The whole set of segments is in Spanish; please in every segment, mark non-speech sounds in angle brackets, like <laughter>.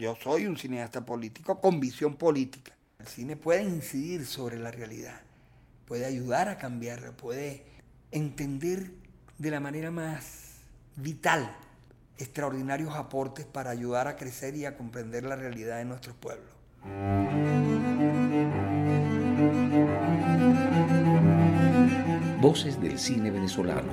Yo soy un cineasta político con visión política. El cine puede incidir sobre la realidad, puede ayudar a cambiarla, puede entender de la manera más vital extraordinarios aportes para ayudar a crecer y a comprender la realidad de nuestros pueblos. Voces del cine venezolano,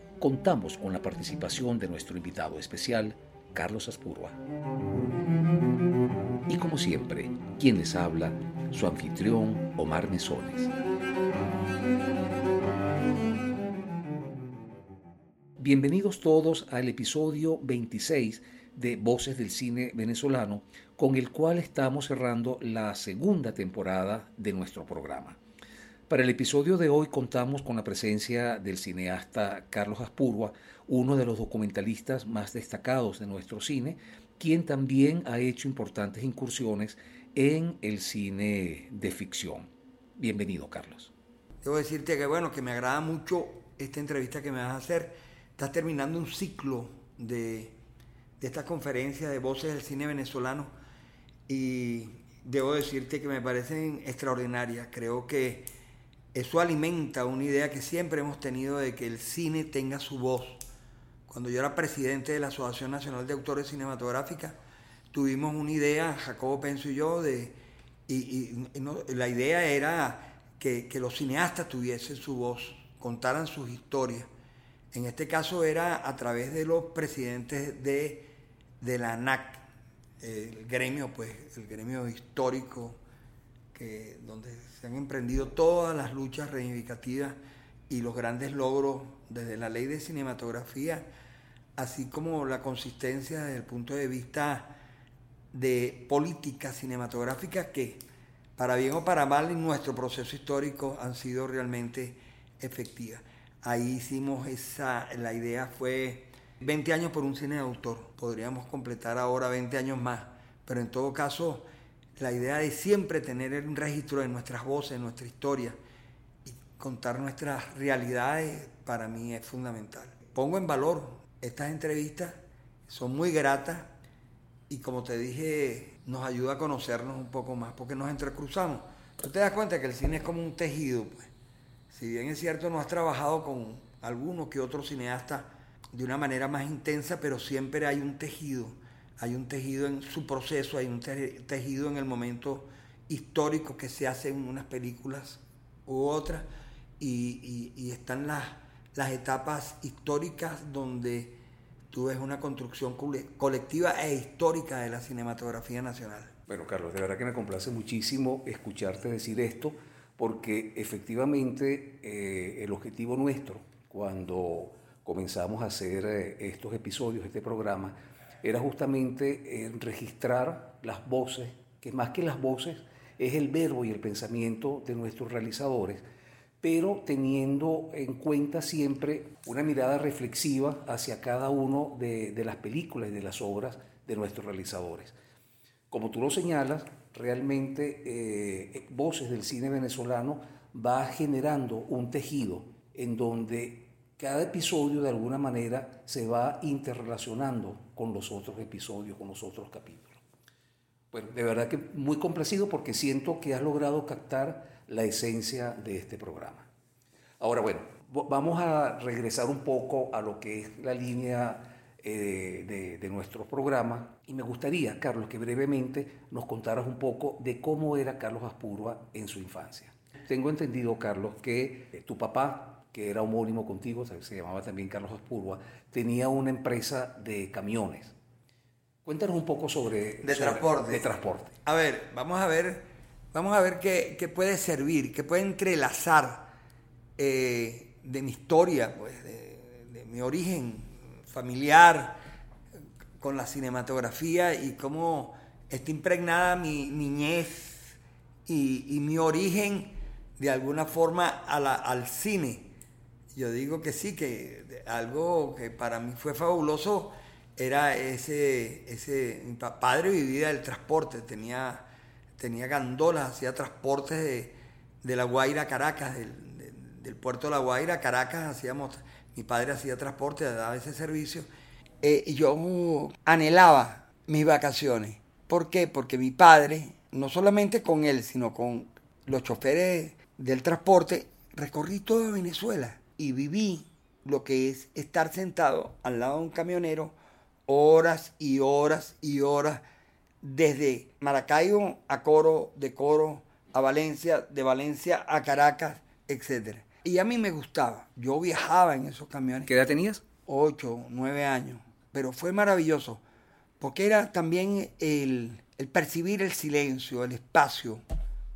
contamos con la participación de nuestro invitado especial, Carlos Aspurua. Y como siempre, quien les habla, su anfitrión, Omar Mesones. Bienvenidos todos al episodio 26 de Voces del Cine Venezolano, con el cual estamos cerrando la segunda temporada de nuestro programa. Para el episodio de hoy contamos con la presencia del cineasta Carlos Aspurua, uno de los documentalistas más destacados de nuestro cine, quien también ha hecho importantes incursiones en el cine de ficción. Bienvenido, Carlos. Debo decirte que bueno, que me agrada mucho esta entrevista que me vas a hacer Estás terminando un ciclo de, esta conferencia de voces del cine venezolano y debo decirte que me parecen extraordinarias. Creo que eso alimenta una idea que siempre hemos tenido de que el cine tenga su voz. Cuando yo era presidente de la Asociación Nacional de Autores Cinematográficas, tuvimos una idea, Jacobo Penso y yo, de, y, la idea era que, los cineastas tuviesen su voz, contaran sus historias. En este caso era a través de los presidentes de, la ANAC, el gremio, pues, el gremio histórico, que, donde se han emprendido todas las luchas reivindicativas y los grandes logros desde la ley de cinematografía, así como la consistencia desde el punto de vista de política cinematográfica que, para bien o para mal, en nuestro proceso histórico han sido realmente efectivas. Ahí hicimos esa, la idea fue 20 años por un cine de autor. Podríamos completar ahora 20 años más, pero en todo caso, la idea de siempre tener un registro de nuestras voces, nuestra historia y contar nuestras realidades para mí es fundamental. Pongo en valor estas entrevistas, son muy gratas y como te dije, nos ayuda a conocernos un poco más porque nos entrecruzamos. Tú te das cuenta que el cine es como un tejido, pues si bien es cierto, no has trabajado con alguno que otro cineasta de una manera más intensa, pero siempre hay un tejido, hay un tejido en su proceso, hay un tejido en el momento histórico que se hace en unas películas u otras, y, están las, las etapas históricas donde tú ves una construcción colectiva e histórica de la cinematografía nacional. Bueno, Carlos, de verdad que me complace muchísimo escucharte decir esto porque efectivamente eh, el objetivo nuestro cuando comenzamos a hacer eh, estos episodios, este programa, era justamente eh, registrar las voces, que más que las voces es el verbo y el pensamiento de nuestros realizadores, pero teniendo en cuenta siempre una mirada reflexiva hacia cada uno de, de las películas y de las obras de nuestros realizadores. Como tú lo señalas, realmente eh, Voces del Cine Venezolano va generando un tejido en donde cada episodio de alguna manera se va interrelacionando con los otros episodios, con los otros capítulos. Bueno, de verdad que muy complacido porque siento que has logrado captar la esencia de este programa. Ahora, bueno, vamos a regresar un poco a lo que es la línea eh, de, de, nuestro programa. Y me gustaría, Carlos, que brevemente nos contaras un poco de cómo era Carlos Aspurua en su infancia. Tengo entendido, Carlos, que tu papá, que era homónimo contigo, se llamaba también Carlos Aspurua, tenía una empresa de camiones. Cuéntanos un poco sobre... De transporte. De transporte. A ver, vamos a ver, vamos a ver qué, qué puede servir, qué puede entrelazar eh, de mi historia, pues, de, de mi origen familiar con la cinematografía y cómo está impregnada mi niñez y, mi origen de alguna forma al cine. Yo digo que sí, que algo que para mí fue fabuloso era ese, ese mi padre vivía del transporte, tenía, tenía gandolas, hacía transportes de, La Guaira a Caracas, del, puerto de La Guaira a Caracas, hacíamos, mi padre hacía transporte, daba ese servicio. Eh, yo anhelaba mis vacaciones. ¿Por qué? Porque mi padre, no solamente con él, sino con los choferes del transporte, recorrí toda Venezuela y viví lo que es estar sentado al lado de un camionero horas y horas y horas desde Maracaibo a Coro, de Coro a Valencia, de Valencia a Caracas, etc. Y a mí me gustaba. Yo viajaba en esos camiones. ¿Qué edad tenías? Ocho, nueve años. Pero fue maravilloso, porque era también el, el percibir el silencio, el espacio,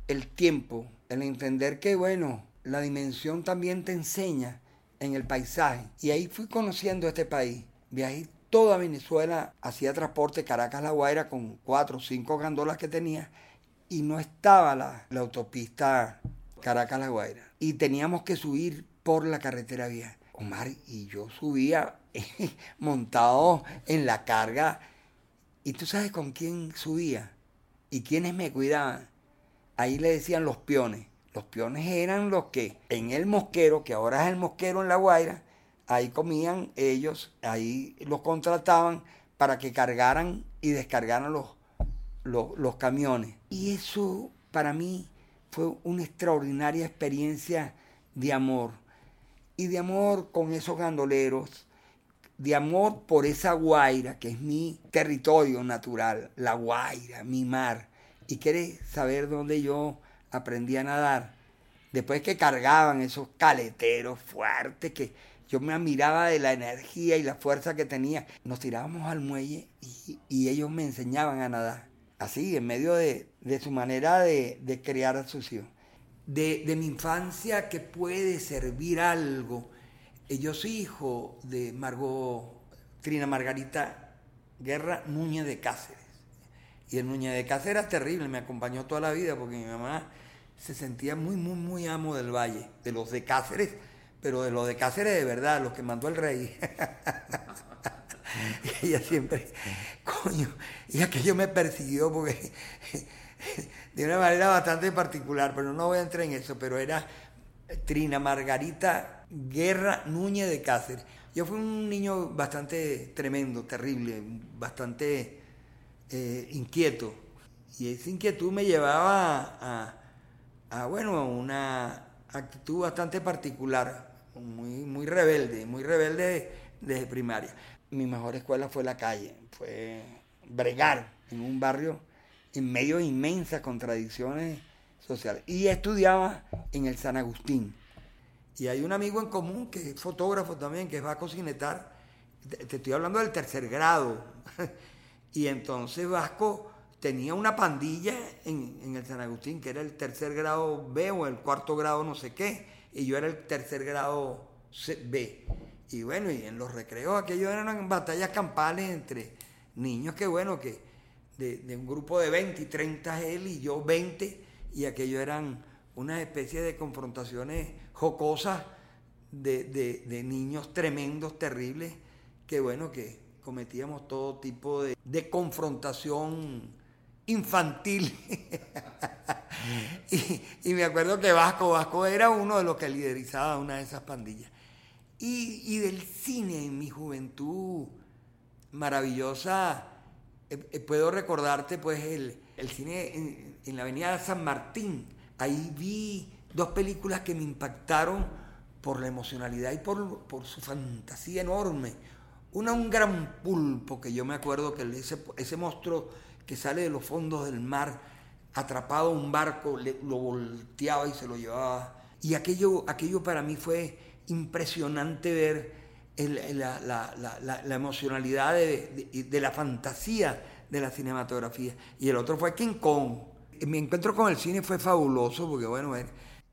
el tiempo, el entender que, bueno, la dimensión también te enseña en el paisaje. Y ahí fui conociendo este país. Viajé toda Venezuela, hacía transporte Caracas-La Guaira con cuatro o cinco gandolas que tenía y no estaba la, autopista Caracas-La Guaira. Y teníamos que subir por la carretera vieja. Omar y yo subía <laughs> montado en la carga. ¿Y tú sabes con quién subía? ¿Y quiénes me cuidaban? Ahí le decían los peones. Los peones eran los que en el mosquero, que ahora es el mosquero en La Guaira, ahí comían ellos, ahí los contrataban para que cargaran y descargaran los, los, los camiones. Y eso para mí fue una extraordinaria experiencia de amor. Y de amor con esos gandoleros, de amor por esa Guaira, que es mi territorio natural, la Guaira, mi mar. Y quieres saber dónde yo aprendí a nadar. Después que cargaban esos caleteros fuertes, que yo me admiraba de la energía y la fuerza que tenía. Nos tirábamos al muelle y, ellos me enseñaban a nadar. Así, en medio de, su manera de, de, criar a sus hijos. De, de mi infancia que puede servir algo. Eh, yo soy hijo de Margot Trina Margarita Guerra Núñez de Cáceres. Y el Núñez de Cáceres era terrible, me acompañó toda la vida porque mi mamá se sentía muy, muy, muy amo del valle, de los de Cáceres, pero de los de Cáceres de verdad, los que mandó el rey. <laughs> ella siempre, coño, y aquello me persiguió porque de una manera bastante particular, pero no voy a entrar en eso, pero era Trina Margarita Guerra Núñez de Cáceres. Yo fui un niño bastante tremendo, terrible, bastante eh, inquieto. Y esa inquietud me llevaba a, a bueno, una actitud bastante particular, muy, muy rebelde, muy rebelde desde primaria. Mi mejor escuela fue la calle, fue bregar en un barrio en medio de inmensas contradicciones sociales. Y estudiaba en el San Agustín. Y hay un amigo en común que es fotógrafo también, que va a cocinetar. Te estoy hablando del tercer grado. <laughs> Y entonces Vasco tenía una pandilla en, el San Agustín, que era el tercer grado B o el cuarto grado no sé qué, y yo era el tercer grado B. Y bueno, y en los recreos aquello eran batallas campales entre niños que bueno, que de, un grupo de 20 y 30 él y yo 20, y aquello eran una especie de confrontaciones jocosas de, de niños tremendos, terribles, que bueno, que cometíamos todo tipo de, de confrontación infantil. <laughs> y, me acuerdo que Vasco, Vasco era uno de los que liderizaba una de esas pandillas. Y, del cine en mi juventud maravillosa, eh, eh, puedo recordarte pues el, cine en, la avenida San Martín. Ahí vi dos películas que me impactaron por la emocionalidad y por, por su fantasía enorme. Una, un gran pulpo, que yo me acuerdo que ese, ese monstruo que sale de los fondos del mar, atrapado a un barco, lo volteaba y se lo llevaba. Y aquello, aquello para mí fue impresionante ver la, emocionalidad de, la fantasía de la cinematografía. Y el otro fue King Kong. Mi encuentro con el cine fue fabuloso porque, bueno,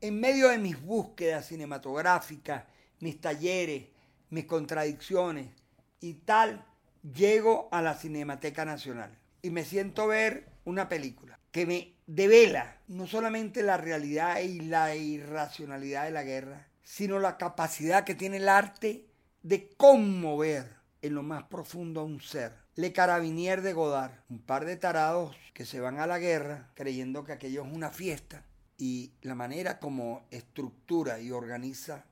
en medio de mis búsquedas cinematográficas, mis talleres, mis contradicciones y tal, llego a la Cinemateca Nacional y me siento ver una película que me devela no solamente la realidad y la irracionalidad de la guerra, sino la capacidad que tiene el arte de conmover en lo más profundo a un ser. Le Carabinier de Godard, un par de tarados que se van a la guerra creyendo que aquello es una fiesta y la manera como estructura y organiza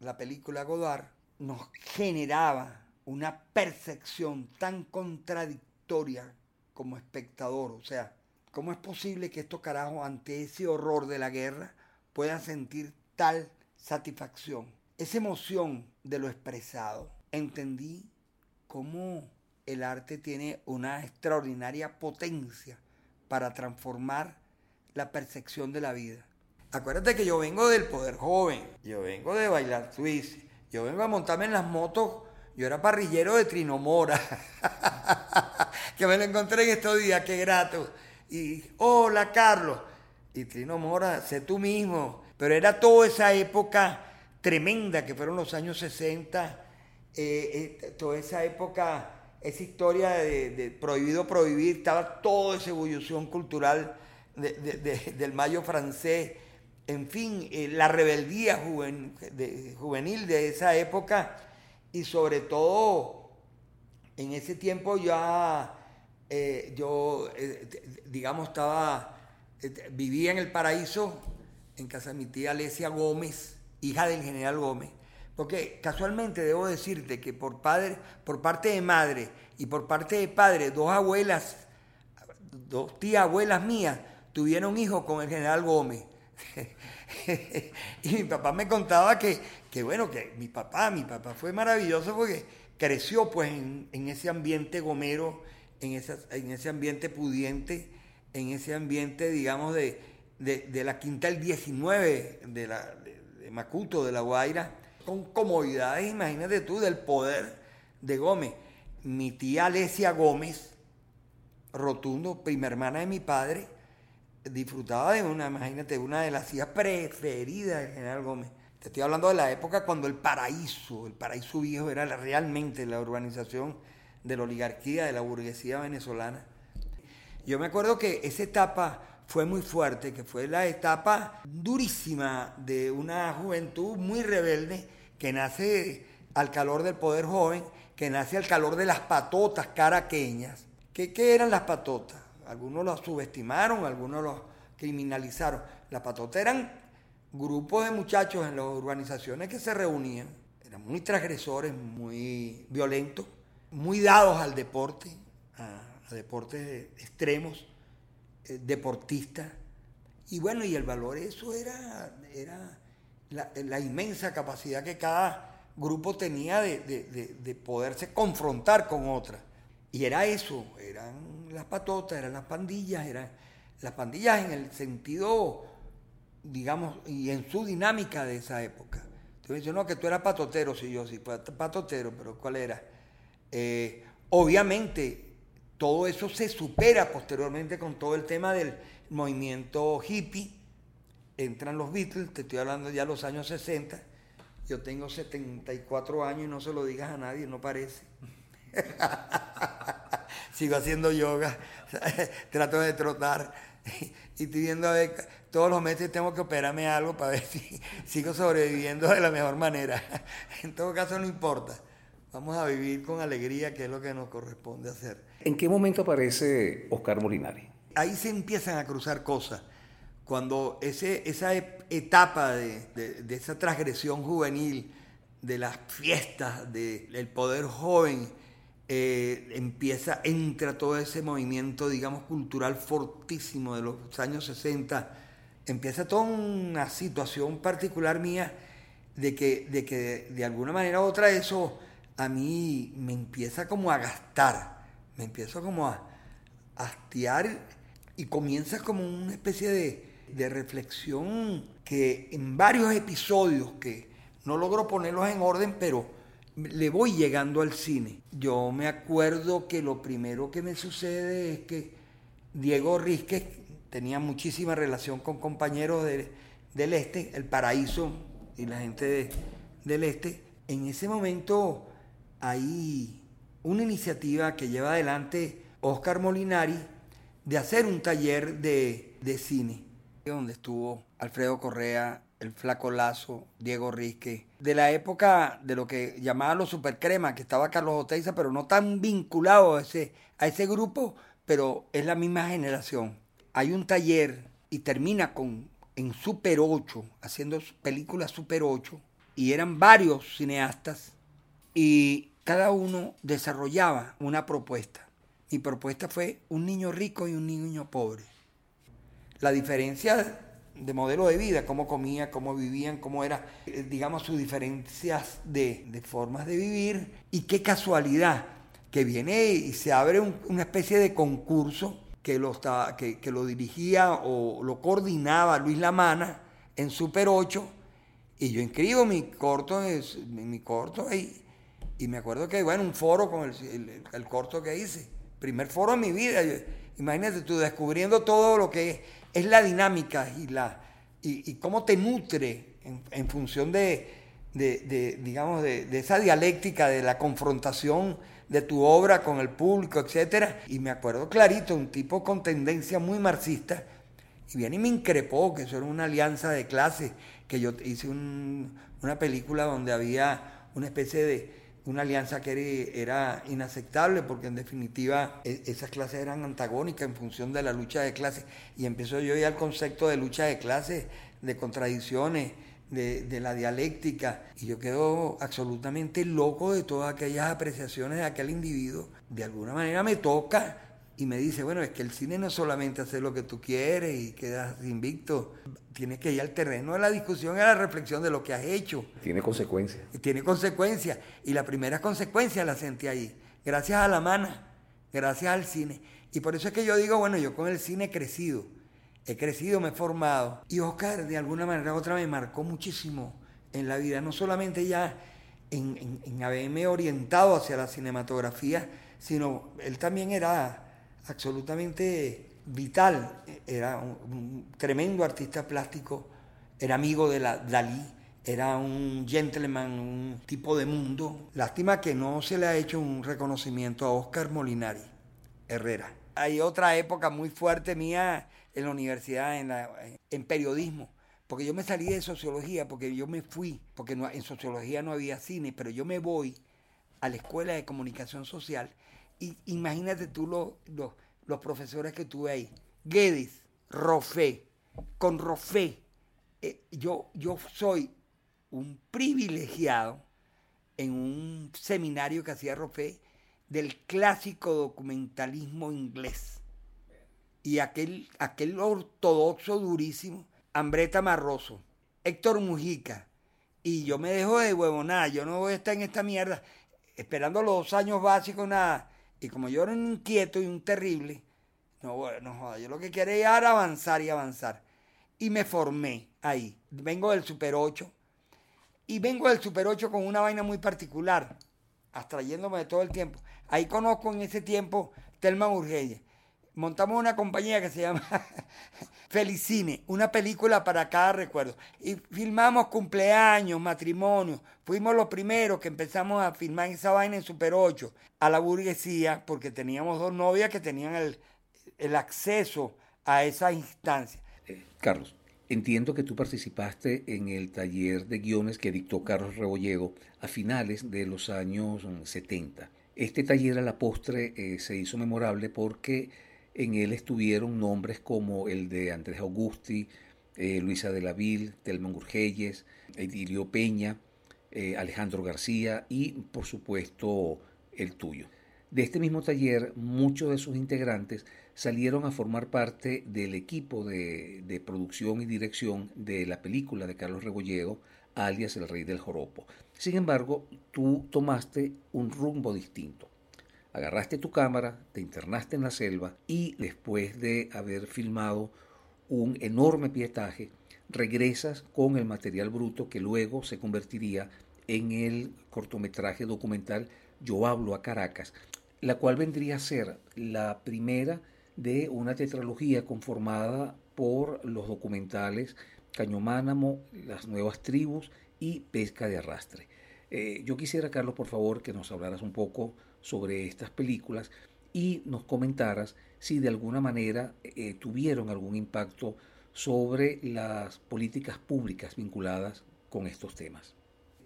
la película Godard nos generaba una percepción tan contradictoria como espectador. O sea, ¿cómo es posible que estos carajos ante ese horror de la guerra puedan sentir tal satisfacción? Esa emoción de lo expresado. Entendí cómo el arte tiene una extraordinaria potencia para transformar la percepción de la vida. Acuérdate que yo vengo del poder joven, yo vengo de bailar Swiss, yo vengo a montarme en las motos, yo era parrillero de Trinomora, <laughs> que me lo encontré en estos días, qué grato. Y, hola Carlos, y Trinomora, sé tú mismo, pero era toda esa época tremenda que fueron los años 60, eh, eh, toda esa época, esa historia de, prohibido prohibir, estaba toda esa evolución cultural del mayo francés, en fin, eh, la rebeldía juvenil de esa época. Y sobre todo en ese tiempo ya yo, digamos, estaba, vivía en el paraíso en casa de mi tía Alesia Gómez, hija del general Gómez, porque casualmente debo decirte que por, padre, por parte de madre y por parte de padre, dos abuelas, dos tías abuelas mías, tuvieron hijos con el general Gómez. <laughs> y mi papá me contaba que, que, bueno, que mi papá, mi papá fue maravilloso porque creció pues en, ese ambiente gomero, en, en ese ambiente pudiente, en ese ambiente, digamos, de, de, la quinta del 19 de, la, de, Macuto, de La Guaira, con comodidades, imagínate tú, del poder de Gómez. Mi tía Alesia Gómez, rotundo, prima hermana de mi padre, disfrutaba de una, imagínate, una de las hijas preferidas del general Gómez. Te estoy hablando de la época cuando el paraíso, el paraíso viejo era realmente la urbanización de la oligarquía, de la burguesía venezolana. Yo me acuerdo que esa etapa fue muy fuerte, que fue la etapa durísima de una juventud muy rebelde que nace al calor del poder joven, que nace al calor de las patotas caraqueñas. ¿Qué, qué eran las patotas? Algunos las subestimaron, algunos los criminalizaron. Las patotas eran grupos de muchachos en las urbanizaciones que se reunían, eran muy transgresores, muy violentos, muy dados al deporte, a deportes extremos eh, deportista. Y bueno, y el valor, eso era, era la, inmensa capacidad que cada grupo tenía de, poderse confrontar con otra. Y era eso, eran las patotas, eran las pandillas, eran las pandillas en el sentido, digamos, y en su dinámica de esa época. Entonces yo no, que tú eras patotero, sí, yo sí, patotero, pero ¿cuál era? Eh, obviamente todo eso se supera posteriormente con todo el tema del movimiento hippie. Entran los Beatles, te estoy hablando ya de los años 60. Yo tengo 74 años y no se lo digas a nadie, no parece. <laughs> Sigo haciendo yoga, <laughs> trato de trotar y estoy viendo a ver, todos los meses tengo que operarme algo para ver si sigo sobreviviendo de la mejor manera. <laughs> En todo caso no importa. Vamos a vivir con alegría, que es lo que nos corresponde hacer. ¿En qué momento aparece Oscar Molinari? Ahí se empiezan a cruzar cosas. Cuando ese, esa etapa de, esa transgresión juvenil, de las fiestas, del poder joven, eh, empieza, entra todo ese movimiento, digamos, cultural fortísimo de los años 60, empieza toda una situación particular mía de que de, que de alguna manera u otra eso a mí me empieza como a gastar, me empiezo como a hastiar y comienza como una especie de, de reflexión que en varios episodios que no logro ponerlos en orden, pero le voy llegando al cine. Yo me acuerdo que lo primero que me sucede es que Diego Rizquez tenía muchísima relación con compañeros del Este, el Paraíso y la gente del Este. En ese momento hay una iniciativa que lleva adelante Oscar Molinari de hacer un taller de, de cine, donde estuvo Alfredo Correa, el Flaco Lazo, Diego Risque, de la época de lo que llamaban los supercremas, que estaba Carlos Oteiza, pero no tan vinculado a ese, a ese grupo, pero es la misma generación. Hay un taller y termina con en Super 8, haciendo películas Super 8, y eran varios cineastas, y cada uno desarrollaba una propuesta. Mi propuesta fue un niño rico y un niño pobre. La diferencia de modelo de vida, cómo comía, cómo vivían, cómo era, eh, digamos, sus diferencias de, formas de vivir. Y qué casualidad que viene y se abre una especie de concurso que lo, que, lo dirigía o lo coordinaba Luis Lamana en Super 8. Y yo inscribo mi corto, mi corto y, y me acuerdo que, bueno, un foro con el, el, corto que hice. Primer foro en mi vida. Imagínate tú descubriendo todo lo que es la dinámica y, la, y, cómo te nutre en, función de, digamos, de, esa dialéctica, de la confrontación de tu obra con el público, etc. Y me acuerdo clarito, un tipo con tendencia muy marxista, y viene y me increpó que eso era una alianza de clases, que yo hice una película donde había una especie de, una alianza que era, inaceptable porque en definitiva e, esas clases eran antagónicas en función de la lucha de clases y empezó yo ya el concepto de lucha de clases, de contradicciones, de, de, la dialéctica y yo quedo absolutamente loco de todas aquellas apreciaciones de aquel individuo. De alguna manera me toca y me dice, bueno, es que el cine no es solamente hacer lo que tú quieres y quedas invicto, tienes que ir al terreno de la discusión y a la reflexión de lo que has hecho. Tiene consecuencias. Tiene consecuencias. Y la primera consecuencia la sentí ahí, gracias a la mana, gracias al cine. Y por eso es que yo digo, bueno, yo con el cine he crecido, he crecido, me he formado. Y Oscar, de alguna manera u otra, me marcó muchísimo en la vida, no solamente ya en, en haberme orientado hacia la cinematografía, sino él también era absolutamente vital. Era un, tremendo artista plástico, era amigo de la Dalí, era un gentleman, un tipo de mundo. Lástima que no se le ha hecho un reconocimiento a Oscar Molinari Herrera. Hay otra época muy fuerte mía en la universidad, en, la, en periodismo, porque yo me salí de sociología, porque yo me fui, porque en sociología no había cine, pero yo me voy a la Escuela de Comunicación Social y imagínate tú los profesores que tuve ahí. Guedes, Rofé. Con Rofé, eh, yo, yo soy un privilegiado en un seminario que hacía Rofé del clásico documentalismo inglés. Y aquel, aquel ortodoxo durísimo, Ambreta Marroso, Héctor Mujica. Y yo me dejo de huevonada, yo no voy a estar en esta mierda esperando los dos años básicos, nada y como yo era un inquieto y un terrible, no, bueno, joda, yo lo que quería era avanzar y avanzar. Y me formé ahí. Vengo del Super 8. Y vengo del Super 8 con una vaina muy particular, abstrayéndome de todo el tiempo. Ahí conozco en ese tiempo Telma Urgelle montamos una compañía que se llama <laughs> Felicine, una película para cada recuerdo. Y filmamos cumpleaños, matrimonios. Fuimos los primeros que empezamos a filmar esa vaina en Super 8, a la burguesía, porque teníamos dos novias que tenían el, acceso a esa instancia. Eh, Carlos, entiendo que tú participaste en el taller de guiones que dictó Carlos Rebolledo a finales de los años 70. Este taller a la postre eh, se hizo memorable porque en él estuvieron nombres como el de Andrés Augusti, eh, Luisa de la Vil, Telman Urgelles, Edilio Peña, eh, Alejandro García y, por supuesto, el tuyo. De este mismo taller, muchos de sus integrantes salieron a formar parte del equipo de, de, producción y dirección de la película de Carlos Rebolledo, alias El Rey del Joropo. Sin embargo, tú tomaste un rumbo distinto agarraste tu cámara, te internaste en la selva y después de haber filmado un enorme pietaje, regresas con el material bruto que luego se convertiría en el cortometraje documental Yo hablo a Caracas, la cual vendría a ser la primera de una tetralogía conformada por los documentales Cañománamo, Las Nuevas Tribus y Pesca de Arrastre. Eh, yo quisiera, Carlos, por favor, que nos hablaras un poco sobre estas películas y nos comentaras si de alguna manera eh, tuvieron algún impacto sobre las políticas públicas vinculadas con estos temas.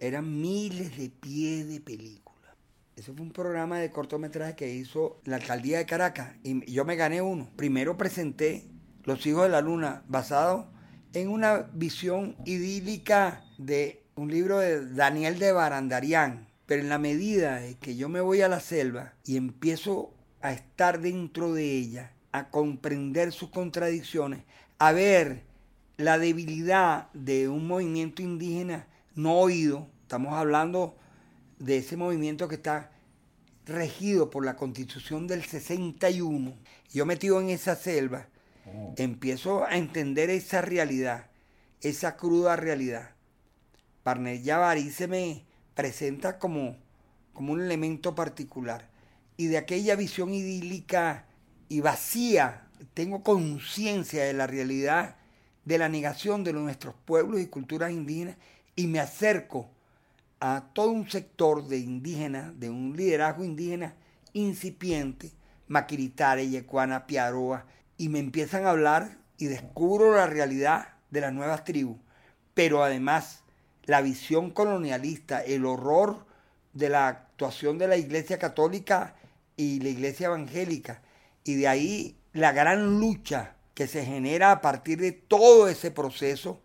Eran miles de pies de película. Ese fue un programa de cortometraje que hizo la alcaldía de Caracas y yo me gané uno. Primero presenté Los Hijos de la Luna, basado en una visión idílica de un libro de Daniel de Barandarián. Pero en la medida que yo me voy a la selva y empiezo a estar dentro de ella, a comprender sus contradicciones, a ver la debilidad de un movimiento indígena no oído, estamos hablando de ese movimiento que está regido por la constitución del 61, yo metido en esa selva, oh. empiezo a entender esa realidad, esa cruda realidad. Parnell Yavari se me presenta como, como un elemento particular. Y de aquella visión idílica y vacía, tengo conciencia de la realidad de la negación de nuestros pueblos y culturas indígenas y me acerco a todo un sector de indígenas, de un liderazgo indígena incipiente, Maquiritare, Yecuana, Piaroa, y me empiezan a hablar y descubro la realidad de las nuevas tribus, pero además la visión colonialista, el horror de la actuación de la Iglesia Católica y la Iglesia Evangélica, y de ahí la gran lucha que se genera a partir de todo ese proceso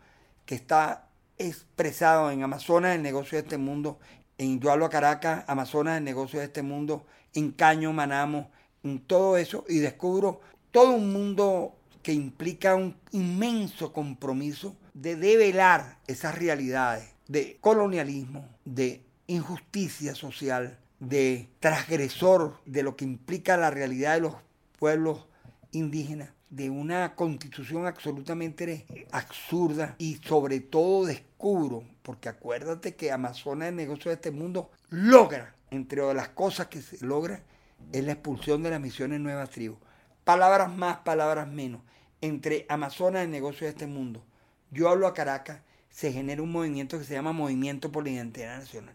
que está expresado en Amazonas, el negocio de este mundo, en Yo hablo Caracas, Amazonas, el negocio de este mundo, en Caño, Manamo, en todo eso, y descubro todo un mundo que implica un inmenso compromiso de develar esas realidades de colonialismo, de injusticia social, de transgresor de lo que implica la realidad de los pueblos indígenas de una constitución absolutamente absurda y sobre todo descubro, porque acuérdate que Amazonas, el negocio de este mundo, logra, entre las cosas que se logra, es la expulsión de las misiones nuevas tribus. Palabras más, palabras menos. Entre Amazonas, el negocio de este mundo, yo hablo a Caracas, se genera un movimiento que se llama Movimiento por la Identidad Nacional.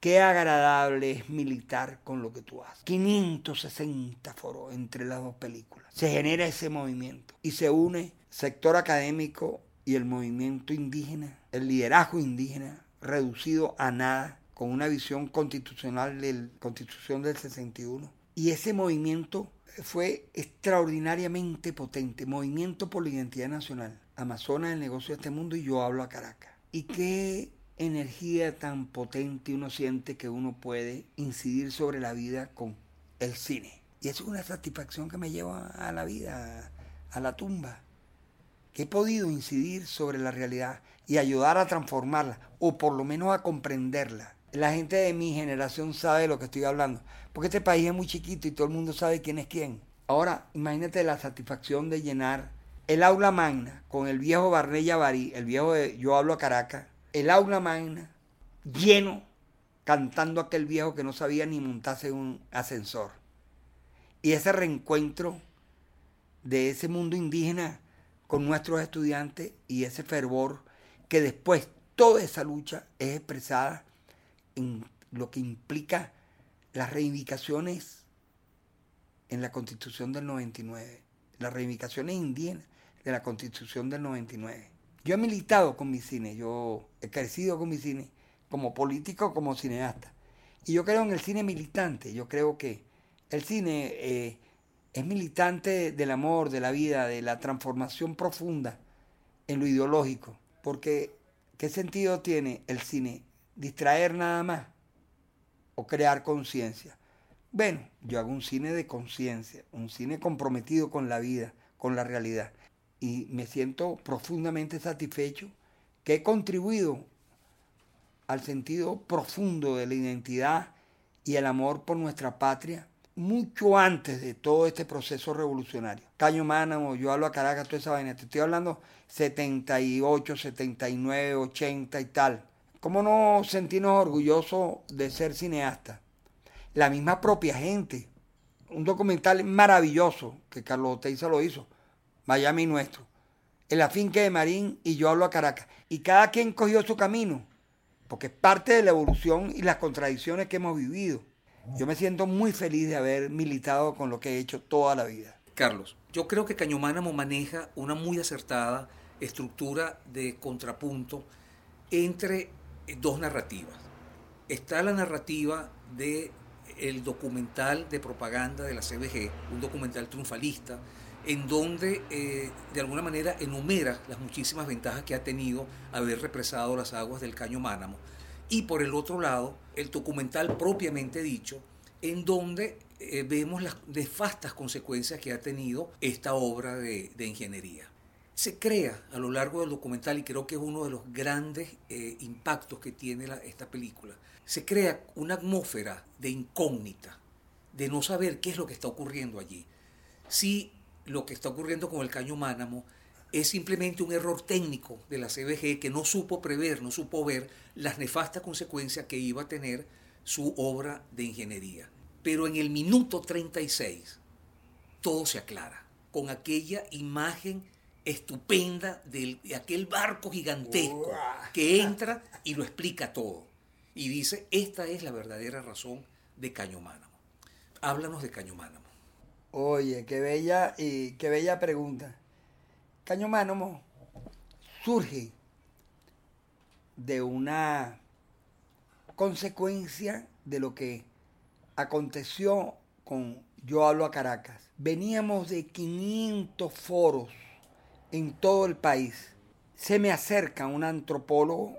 Qué agradable es militar con lo que tú haces. 560 foros entre las dos películas. Se genera ese movimiento y se une sector académico y el movimiento indígena, el liderazgo indígena, reducido a nada, con una visión constitucional de la Constitución del 61. Y ese movimiento fue extraordinariamente potente. Movimiento por la Identidad Nacional. Amazonas, el negocio de este mundo y yo hablo a Caracas. Y qué energía tan potente uno siente que uno puede incidir sobre la vida con el cine. Y es una satisfacción que me lleva a la vida, a la tumba. Que he podido incidir sobre la realidad y ayudar a transformarla, o por lo menos a comprenderla. La gente de mi generación sabe de lo que estoy hablando, porque este país es muy chiquito y todo el mundo sabe quién es quién. Ahora, imagínate la satisfacción de llenar el aula magna con el viejo Barnella Barí, el viejo de Yo hablo a Caracas, el aula magna lleno cantando aquel viejo que no sabía ni montarse un ascensor. Y ese reencuentro de ese mundo indígena con nuestros estudiantes y ese fervor que después toda esa lucha es expresada en lo que implica las reivindicaciones en la constitución del 99, las reivindicaciones indígenas de la constitución del 99. Yo he militado con mi cine, yo he crecido con mi cine, como político, como cineasta. Y yo creo en el cine militante, yo creo que el cine eh, es militante del amor, de la vida, de la transformación profunda en lo ideológico. Porque, ¿qué sentido tiene el cine? ¿Distraer nada más? ¿O crear conciencia? Bueno, yo hago un cine de conciencia, un cine comprometido con la vida, con la realidad y me siento profundamente satisfecho que he contribuido al sentido profundo de la identidad y el amor por nuestra patria mucho antes de todo este proceso revolucionario. Caño Mánamo, yo hablo a Caracas, toda esa vaina, te estoy hablando 78, 79, 80 y tal. ¿Cómo no sentirnos orgullosos de ser cineasta? La misma propia gente. Un documental maravilloso que Carlos Oteiza lo hizo, Miami nuestro, en la finca de Marín y yo hablo a Caracas. Y cada quien cogió su camino, porque es parte de la evolución y las contradicciones que hemos vivido. Yo me siento muy feliz de haber militado con lo que he hecho toda la vida. Carlos, yo creo que Cañománamo maneja una muy acertada estructura de contrapunto entre dos narrativas. Está la narrativa de el documental de propaganda de la CBG, un documental triunfalista, en donde eh, de alguna manera enumera las muchísimas ventajas que ha tenido haber represado las aguas del Caño Mánamo. Y por el otro lado, el documental propiamente dicho, en donde eh, vemos las nefastas consecuencias que ha tenido esta obra de, ingeniería. Se crea a lo largo del documental, y creo que es uno de los grandes eh, impactos que tiene esta película, se crea una atmósfera de incógnita, de no saber qué es lo que está ocurriendo allí. Si lo que está ocurriendo con el caño Mánamo es simplemente un error técnico de la CBG que no supo prever, no supo ver las nefastas consecuencias que iba a tener su obra de ingeniería. Pero en el minuto 36 todo se aclara con aquella imagen estupenda de aquel barco gigantesco que entra y lo explica todo. Y dice, esta es la verdadera razón de Caño Mánamo. Háblanos de Caño Mánamo. Oye, qué bella y qué bella pregunta. Caño Mánamo surge de una consecuencia de lo que aconteció con Yo hablo a Caracas. Veníamos de 500 foros en todo el país. Se me acerca un antropólogo,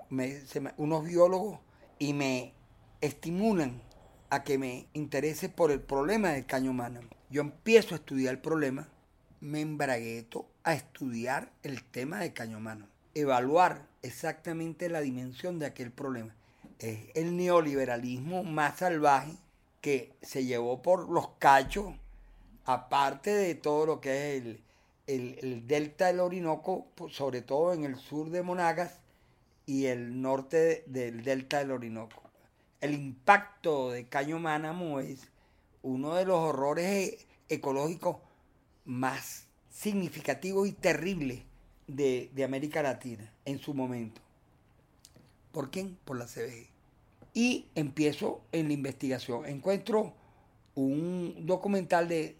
unos biólogos y me estimulan a que me interese por el problema del caño Mánamo. Yo empiezo a estudiar el problema, me embragueto a estudiar el tema del caño Mánamo, evaluar exactamente la dimensión de aquel problema. Es el neoliberalismo más salvaje que se llevó por los cachos, aparte de todo lo que es el, el delta del Orinoco, sobre todo en el sur de Monagas, y el norte del delta del Orinoco. El impacto de Caño Mánamo es uno de los horrores e-, ecológicos más significativos y terribles de, América Latina en su momento. ¿Por quién? Por la CBG. Y empiezo en la investigación. Encuentro un documental de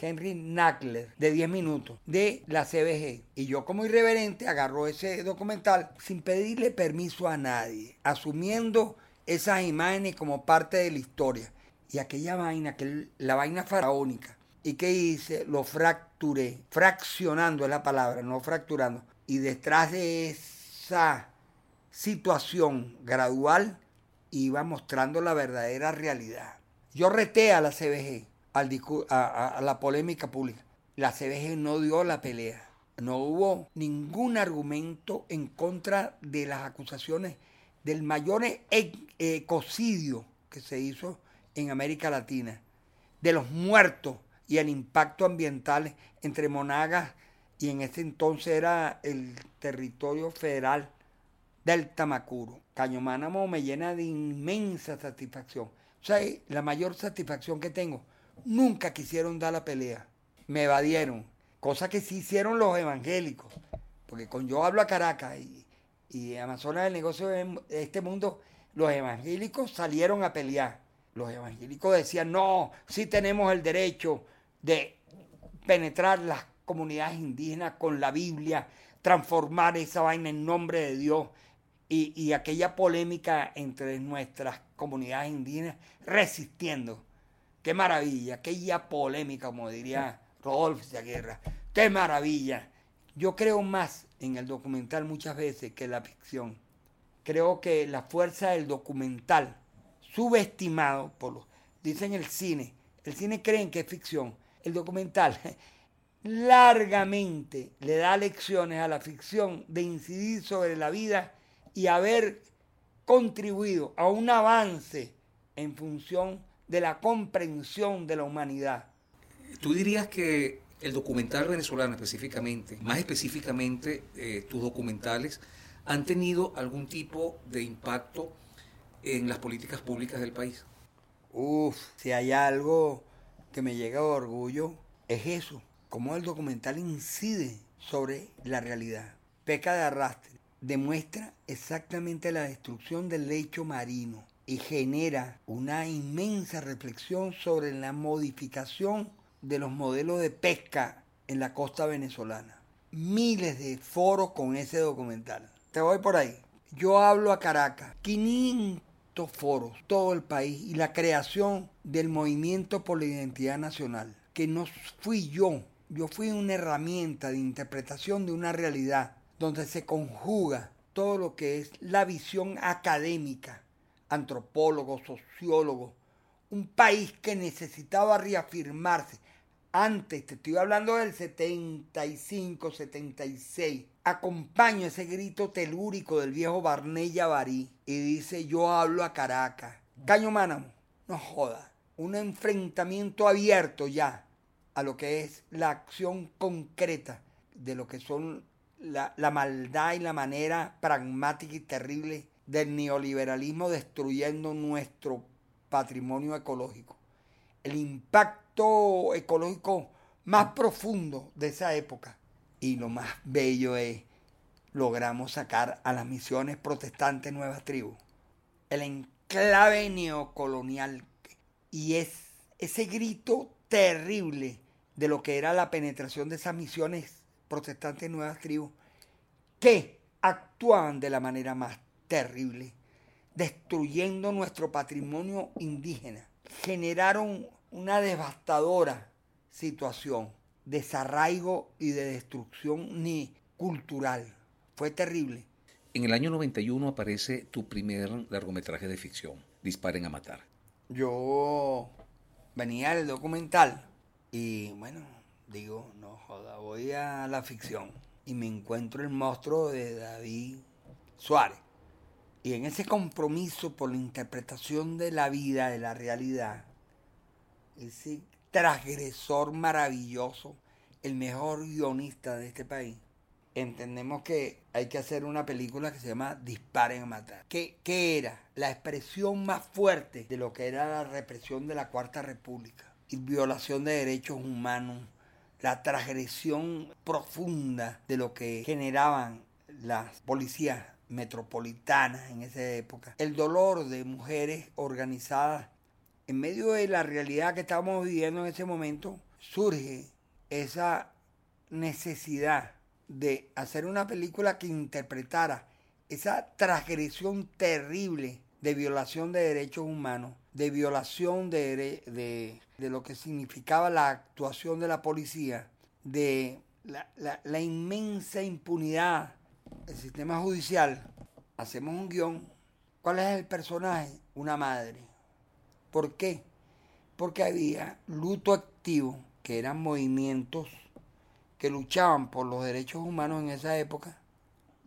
Henry Nackler de 10 minutos de la CBG. Y yo como irreverente agarro ese documental sin pedirle permiso a nadie, asumiendo esas imágenes como parte de la historia. Y aquella vaina, que la vaina faraónica. ¿Y qué hice? Lo fracturé. Fraccionando es la palabra, no fracturando. Y detrás de esa situación gradual iba mostrando la verdadera realidad. Yo reté a la CBG a, la polémica pública. La CBG no dio la pelea. No hubo ningún argumento en contra de las acusaciones del mayor ecocidio que se hizo en América Latina, de los muertos y el impacto ambiental entre Monagas y en ese entonces era el territorio federal del Tamacuro. Caño Mánamo me llena de inmensa satisfacción. O sea, la mayor satisfacción que tengo nunca quisieron dar la pelea. Me evadieron. Cosa que sí hicieron los evangélicos. Porque con yo hablo a Caracas y, y Amazonas del negocio de este mundo, los evangélicos salieron a pelear. Los evangélicos decían, no, sí tenemos el derecho de penetrar las comunidades indígenas con la Biblia, transformar esa vaina en nombre de Dios. Y, aquella polémica entre nuestras comunidades indígenas resistiendo. Qué maravilla, qué polémica, como diría Rodolfo Guerra. Qué maravilla. Yo creo más en el documental muchas veces que en la ficción. Creo que la fuerza del documental, subestimado por los, dicen el cine, el cine creen que es ficción. El documental <laughs> largamente le da lecciones a la ficción de incidir sobre la vida y haber contribuido a un avance en función de la comprensión de la humanidad. ¿Tú dirías que el documental venezolano específicamente, más específicamente eh, tus documentales, han tenido algún tipo de impacto en las políticas públicas del país? Uf, si hay algo que me llega de orgullo, es eso, cómo el documental incide sobre la realidad. Peca de arrastre, demuestra exactamente la destrucción del lecho marino y genera una inmensa reflexión sobre la modificación de los modelos de pesca en la costa venezolana. Miles de foros con ese documental. Te voy por ahí. Yo hablo a Caracas. 500 foros, todo el país y la creación del movimiento por la identidad nacional. Que no fui yo, yo fui una herramienta de interpretación de una realidad donde se conjuga todo lo que es la visión académica, antropólogos, sociólogos, un país que necesitaba reafirmarse. Antes, te estoy hablando del 75, 76. Acompaño ese grito telúrico del viejo Barnella Barí y dice: Yo hablo a Caracas. Caño Mánamo, no joda. Un enfrentamiento abierto ya a lo que es la acción concreta de lo que son la, la maldad y la manera pragmática y terrible del neoliberalismo destruyendo nuestro patrimonio ecológico. El impacto ecológico más profundo de esa época. Y lo más bello es, logramos sacar a las misiones protestantes nuevas tribus. El enclave neocolonial. Y es ese grito terrible de lo que era la penetración de esas misiones protestantes nuevas tribus, que actuaban de la manera más terrible, destruyendo nuestro patrimonio indígena. Generaron una devastadora situación, desarraigo y de destrucción ni cultural. Fue terrible. En el año 91 aparece tu primer largometraje de ficción, Disparen a Matar. Yo venía del documental y bueno, digo, no joda, voy a la ficción y me encuentro el monstruo de David Suárez. Y en ese compromiso por la interpretación de la vida, de la realidad, ese transgresor maravilloso, el mejor guionista de este país, entendemos que hay que hacer una película que se llama Disparen a Matar. ¿Qué, ¿Qué, era? La expresión más fuerte de lo que era la represión de la Cuarta República y violación de derechos humanos, la transgresión profunda de lo que generaban las policías metropolitanas en esa época, el dolor de mujeres organizadas. En medio de la realidad que estamos viviendo en ese momento, surge esa necesidad de hacer una película que interpretara esa transgresión terrible de violación de derechos humanos, de violación de, de, lo que significaba la actuación de la policía, de la, la, la inmensa impunidad el sistema judicial, hacemos un guion. ¿Cuál es el personaje? Una madre. ¿Por qué? Porque había luto activo, que eran movimientos que luchaban por los derechos humanos en esa época.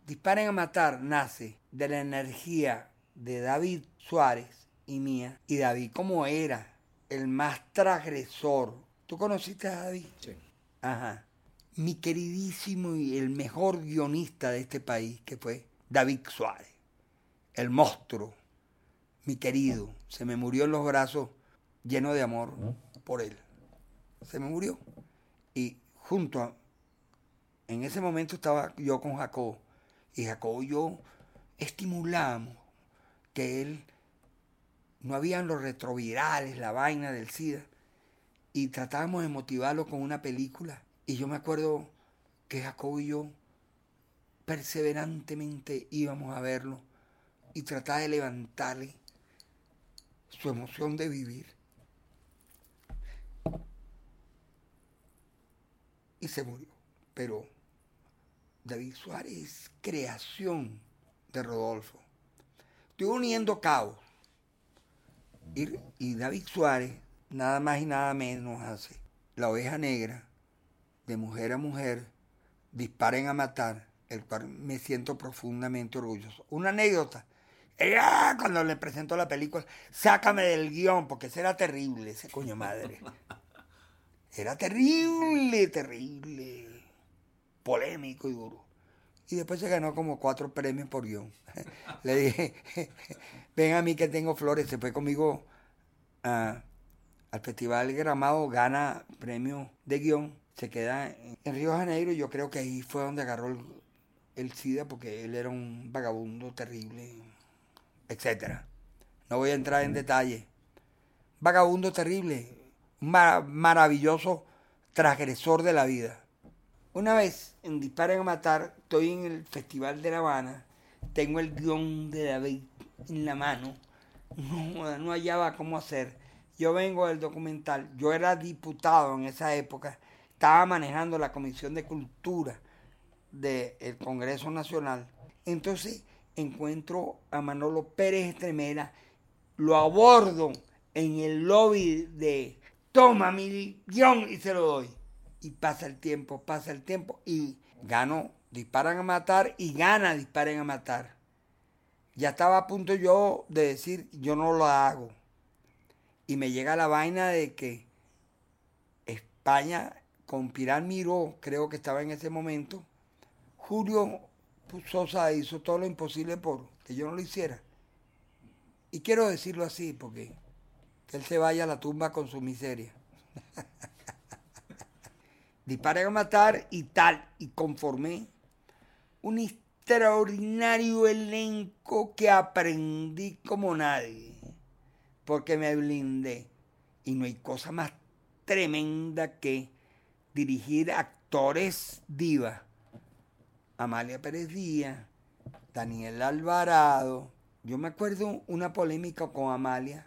Disparen a matar nace de la energía de David Suárez y mía. Y David como era el más transgresor. ¿Tú conociste a David? Sí. Ajá mi queridísimo y el mejor guionista de este país, que fue David Suárez, el monstruo, mi querido, se me murió en los brazos lleno de amor por él. Se me murió. Y junto a, en ese momento estaba yo con Jacob, y Jacob y yo estimulamos que él, no habían los retrovirales, la vaina del SIDA, y tratábamos de motivarlo con una película y yo me acuerdo que Jacob y yo perseverantemente íbamos a verlo y trataba de levantarle su emoción de vivir. Y se murió. Pero David Suárez es creación de Rodolfo. Estoy uniendo cabos. Y, y David Suárez, nada más y nada menos, hace La Oveja Negra, de mujer a mujer, disparen a matar, el cual me siento profundamente orgulloso. Una anécdota. Ella, cuando le presento la película, sácame del guion, porque ese era terrible, ese coño madre. Era terrible, terrible, polémico y duro. Y después se ganó como cuatro premios por guion. <laughs> Le dije, <laughs> ven a mí que tengo flores, se fue conmigo al Festival Gramado, gana premio de guion se queda en, Río de Janeiro. Yo creo que ahí fue donde agarró el, SIDA porque él era un vagabundo terrible, etc. No voy a entrar en detalle. Vagabundo terrible, un maravilloso transgresor de la vida. Una vez en Disparen a Matar, estoy en el Festival de La Habana, tengo el guion de David en la mano, no, no hallaba cómo hacer. Yo vengo del documental, yo era diputado en esa época, estaba manejando la Comisión de Cultura del Congreso Nacional. Entonces encuentro a Manolo Pérez Estremera, lo abordo en el lobby de toma mi guion y se lo doy. Y pasa el tiempo, pasa el tiempo y gano, disparan a matar y gana, disparen a matar. Ya estaba a punto yo de decir, yo no lo hago. Y me llega la vaina de que España, con Pilar Miró, creo que estaba en ese momento, Julio Sosa hizo todo lo imposible por que yo no lo hiciera. Y quiero decirlo así, porque que él se vaya a la tumba con su miseria. <laughs> Disparé a matar y tal, y conformé un extraordinario elenco que aprendí como nadie, porque me blindé. Y no hay cosa más tremenda que dirigir actores divas. Amalia Pérez Díaz, Daniel Alvarado. Yo me acuerdo una polémica con Amalia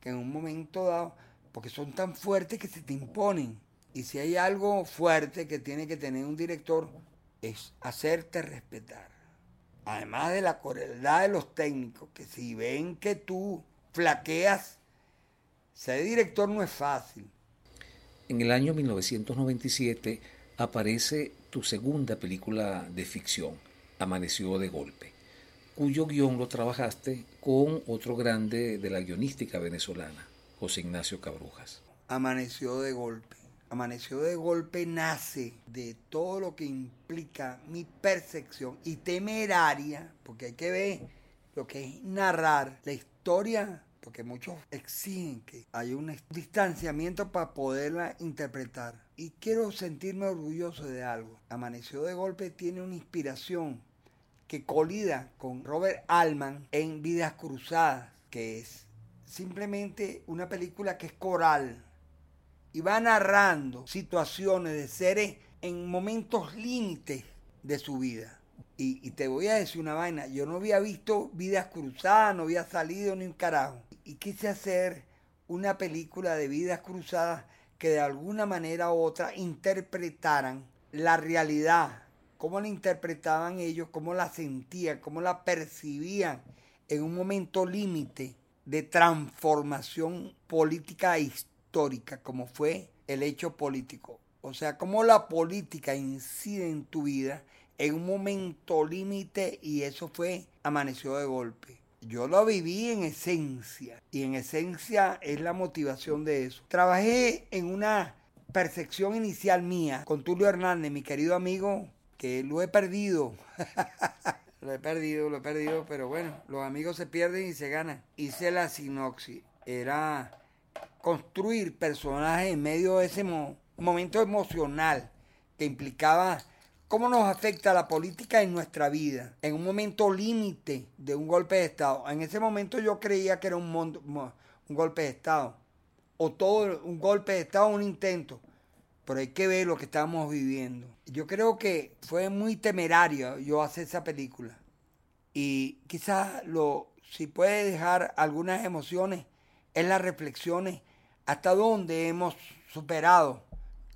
que en un momento dado, porque son tan fuertes que se te imponen. Y si hay algo fuerte que tiene que tener un director, es hacerte respetar. Además de la crueldad de los técnicos, que si ven que tú flaqueas, ser director no es fácil. En el año 1997 aparece tu segunda película de ficción, Amaneció de Golpe cuyo guion lo trabajaste con otro grande de la guionística venezolana, José Ignacio Cabrujas. Amaneció de golpe. Amaneció de golpe nace de todo lo que implica mi percepción y temeraria, porque hay que ver lo que es narrar la historia, porque muchos exigen que haya un distanciamiento para poderla interpretar. Y quiero sentirme orgulloso de algo. Amaneció de golpe tiene una inspiración que colida con Robert Altman en Vidas Cruzadas, que es simplemente una película que es coral y va narrando situaciones de seres en momentos límites de su vida. Y, te voy a decir una vaina, yo no había visto Vidas Cruzadas, no había salido ni un carajo. Y quise hacer una película de Vidas Cruzadas que de alguna manera u otra interpretaran la realidad cómo la interpretaban ellos, cómo la sentían, cómo la percibían en un momento límite de transformación política e histórica, como fue el hecho político. O sea, cómo la política incide en tu vida en un momento límite y eso fue amaneció de golpe. Yo lo viví en esencia y en esencia es la motivación de eso. Trabajé en una percepción inicial mía con Tulio Hernández, mi querido amigo que lo he perdido. <laughs> lo he perdido, lo he perdido, pero bueno, los amigos se pierden y se ganan. Hice la sinopsis. Era construir personajes en medio de ese momento emocional que implicaba cómo nos afecta la política en nuestra vida, en un momento límite de un golpe de Estado. En ese momento yo creía que era un, un golpe de Estado, o todo un golpe de Estado, un intento pero hay que ver lo que estamos viviendo. Yo creo que fue muy temerario yo hacer esa película. Y quizás lo, si puede dejar algunas emociones, es las reflexiones hasta dónde hemos superado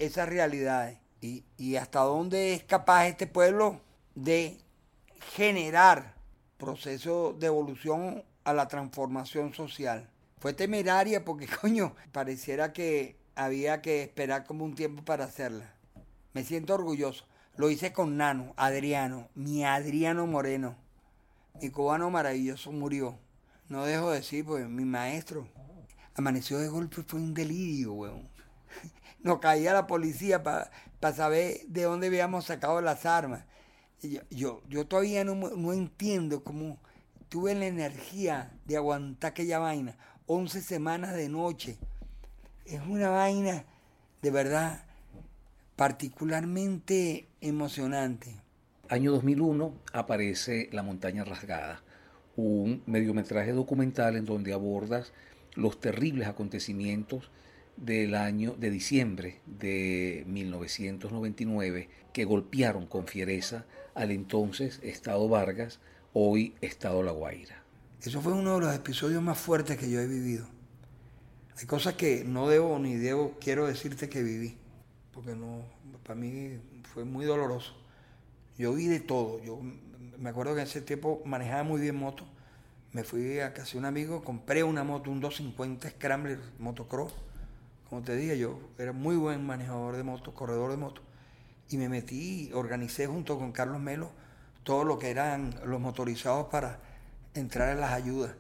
esas realidades y, y hasta dónde es capaz este pueblo de generar procesos de evolución a la transformación social. Fue temeraria porque, <laughs> coño, pareciera que había que esperar como un tiempo para hacerla. Me siento orgulloso. Lo hice con Nano, Adriano, mi Adriano Moreno. Mi cubano maravilloso murió. No dejo de decir, pues mi maestro. Amaneció de golpe, fue un delirio, weón. Nos caía la policía para saber de dónde habíamos sacado las armas. Yo, yo, yo todavía no, no entiendo cómo tuve la energía de aguantar aquella vaina. 11 semanas de noche es una vaina de verdad particularmente emocionante. Año 2001 aparece La montaña rasgada, un mediometraje documental en donde abordas los terribles acontecimientos del año de diciembre de 1999 que golpearon con fiereza al entonces Estado Vargas, hoy Estado La Guaira. Eso fue uno de los episodios más fuertes que yo he vivido. Hay cosas que no debo ni debo, quiero decirte que viví, porque no, para mí fue muy doloroso. Yo vi de todo. Yo me acuerdo que en ese tiempo manejaba muy bien moto. Me fui a casi un amigo, compré una moto, un 250 Scrambler motocross. Como te dije, yo era muy buen manejador de moto, corredor de moto. Y me metí, organicé junto con Carlos Melo todo lo que eran los motorizados para entrar en las ayudas.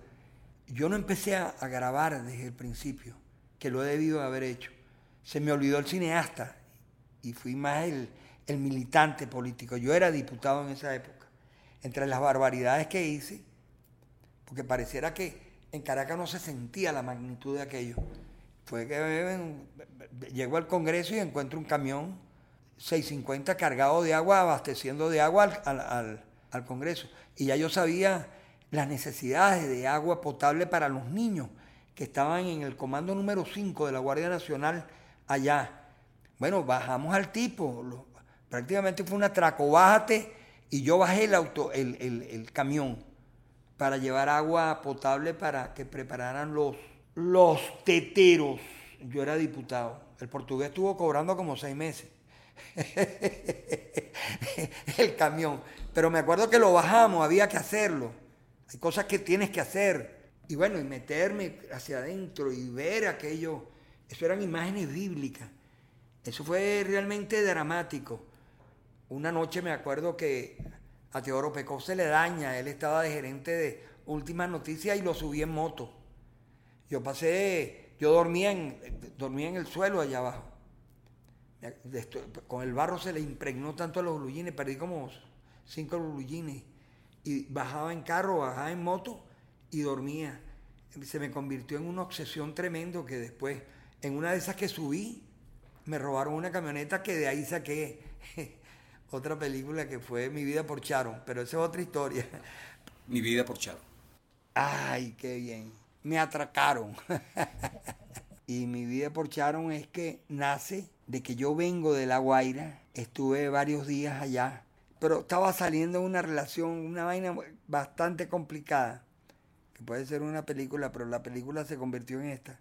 Yo no empecé a, a grabar desde el principio, que lo he debido haber hecho. Se me olvidó el cineasta y fui más el, el militante político. Yo era diputado en esa época. Entre las barbaridades que hice, porque pareciera que en Caracas no se sentía la magnitud de aquello. Fue que llego al Congreso y encuentro un camión 650 cargado de agua, abasteciendo de agua al, al Congreso. Y ya yo sabía las necesidades de agua potable para los niños que estaban en el comando número 5 de la Guardia Nacional allá. Bueno, bajamos al tipo, prácticamente fue un atraco, bájate y yo bajé el, auto, el, el, camión para llevar agua potable para que prepararan los, los teteros. Yo era diputado. El portugués estuvo cobrando como seis meses. <laughs> el camión. Pero me acuerdo que lo bajamos, había que hacerlo. Hay cosas que tienes que hacer. Y bueno, y meterme hacia adentro y ver aquello. Eso eran imágenes bíblicas. Eso fue realmente dramático. Una noche me acuerdo que a Teodoro Pecó se le daña, él estaba de gerente de Últimas Noticias y lo subí en moto. Yo pasé, yo dormía en, dormía en el suelo allá abajo. Con el barro se le impregnó tanto a los bluyines, perdí como cinco bluyines. Y bajaba en carro, bajaba en moto y dormía. Se me convirtió en una obsesión tremendo que después, en una de esas que subí, me robaron una camioneta que de ahí saqué <laughs> otra película que fue Mi vida por Charon, pero esa es otra historia. Mi vida por Charon. Ay, qué bien. Me atracaron. <laughs> y mi vida por Charon es que nace de que yo vengo de La Guaira, estuve varios días allá, pero estaba saliendo una relación, una vaina bastante complicada, que puede ser una película, pero la película se convirtió en esta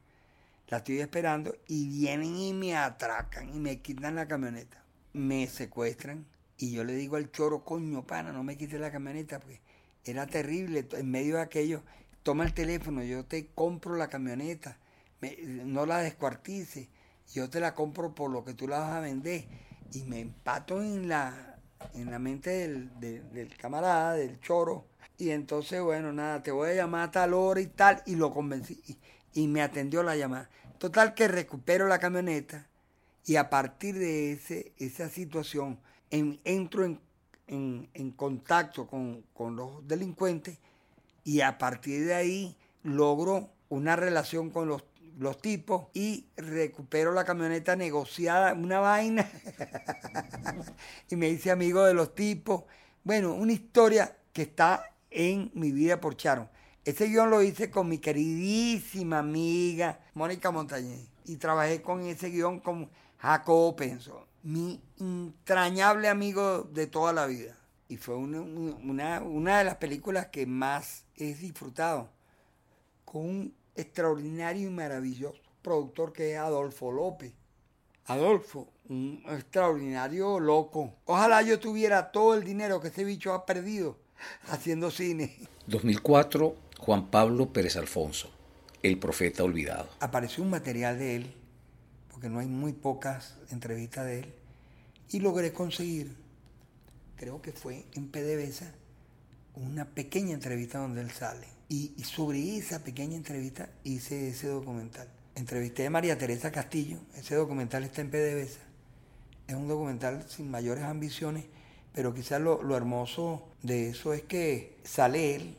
la estoy esperando y vienen y me atracan y me quitan la camioneta. Me secuestran y yo le digo al choro, coño, pana, no me quites la camioneta, porque era terrible. En medio de aquello, toma el teléfono, yo te compro la camioneta, no la descuartice, yo te la compro por lo que tú la vas a vender. Y me empato en la, en la mente del, del camarada, del choro. Y entonces, bueno, nada, te voy a llamar a tal hora y tal, y lo convencí y me atendió la llamada. Total que recupero la camioneta y a partir de ese, esa situación entro en, contacto con, los delincuentes y a partir de ahí logro una relación con los, los tipos y recupero la camioneta negociada, una vaina, <laughs> y me hice amigo de los tipos. Bueno, una historia que está en mi vida por Charon. Ese guion lo hice con mi queridísima amiga Mónica Montañez y trabajé con ese guion con Jacobo Penso, mi entrañable amigo de toda la vida. Y fue una, una de las películas que más he disfrutado, con un extraordinario y maravilloso productor que es Adolfo López. Adolfo, un extraordinario loco. Ojalá yo tuviera todo el dinero que ese bicho ha perdido haciendo cine. 2004 Juan Pablo Pérez Alfonso, el profeta olvidado. Apareció un material de él, porque no hay muy pocas entrevistas de él, y logré conseguir, creo que fue en PDVSA, una pequeña entrevista donde él sale. Y, sobre esa pequeña entrevista hice ese documental. Entrevisté a María Teresa Castillo, ese documental está en PDVSA. Es un documental sin mayores ambiciones, pero quizás lo, lo hermoso de eso es que sale él,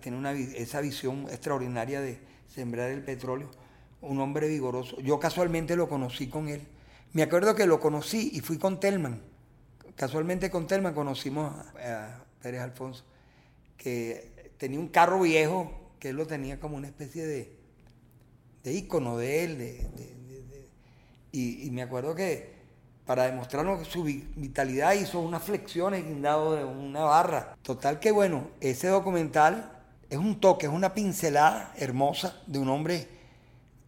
tiene una, esa visión extraordinaria de sembrar el petróleo, un hombre vigoroso. Yo casualmente lo conocí con él. Me acuerdo que lo conocí y fui con Telman. Casualmente con Telman conocimos a, Pérez Alfonso, que tenía un carro viejo que él lo tenía como una especie de, de ícono de él. y, me acuerdo que para demostrarnos su vitalidad hizo unas flexiones guindado de una barra. Total que bueno, ese documental es un toque, es una pincelada hermosa de un hombre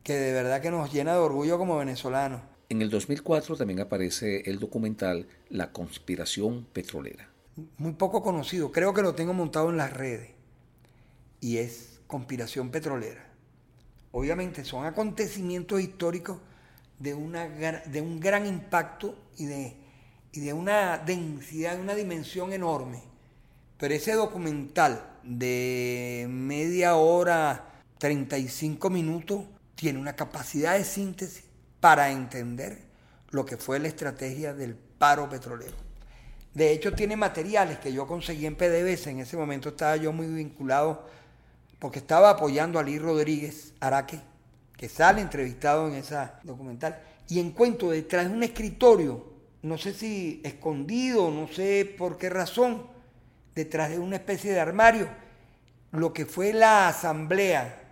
que de verdad que nos llena de orgullo como venezolanos. En el 2004 también aparece el documental La conspiración petrolera. Muy poco conocido, creo que lo tengo montado en las redes. Y es conspiración petrolera. Obviamente son acontecimientos históricos de, una, de un gran impacto y de, y de una densidad, de una dimensión enorme. Pero ese documental de media hora, 35 minutos, tiene una capacidad de síntesis para entender lo que fue la estrategia del paro petrolero. De hecho, tiene materiales que yo conseguí en PDVSA. En ese momento estaba yo muy vinculado porque estaba apoyando a Lee Rodríguez Araque, que sale entrevistado en esa documental. Y encuentro detrás de un escritorio, no sé si escondido, no sé por qué razón, detrás de una especie de armario, lo que fue la asamblea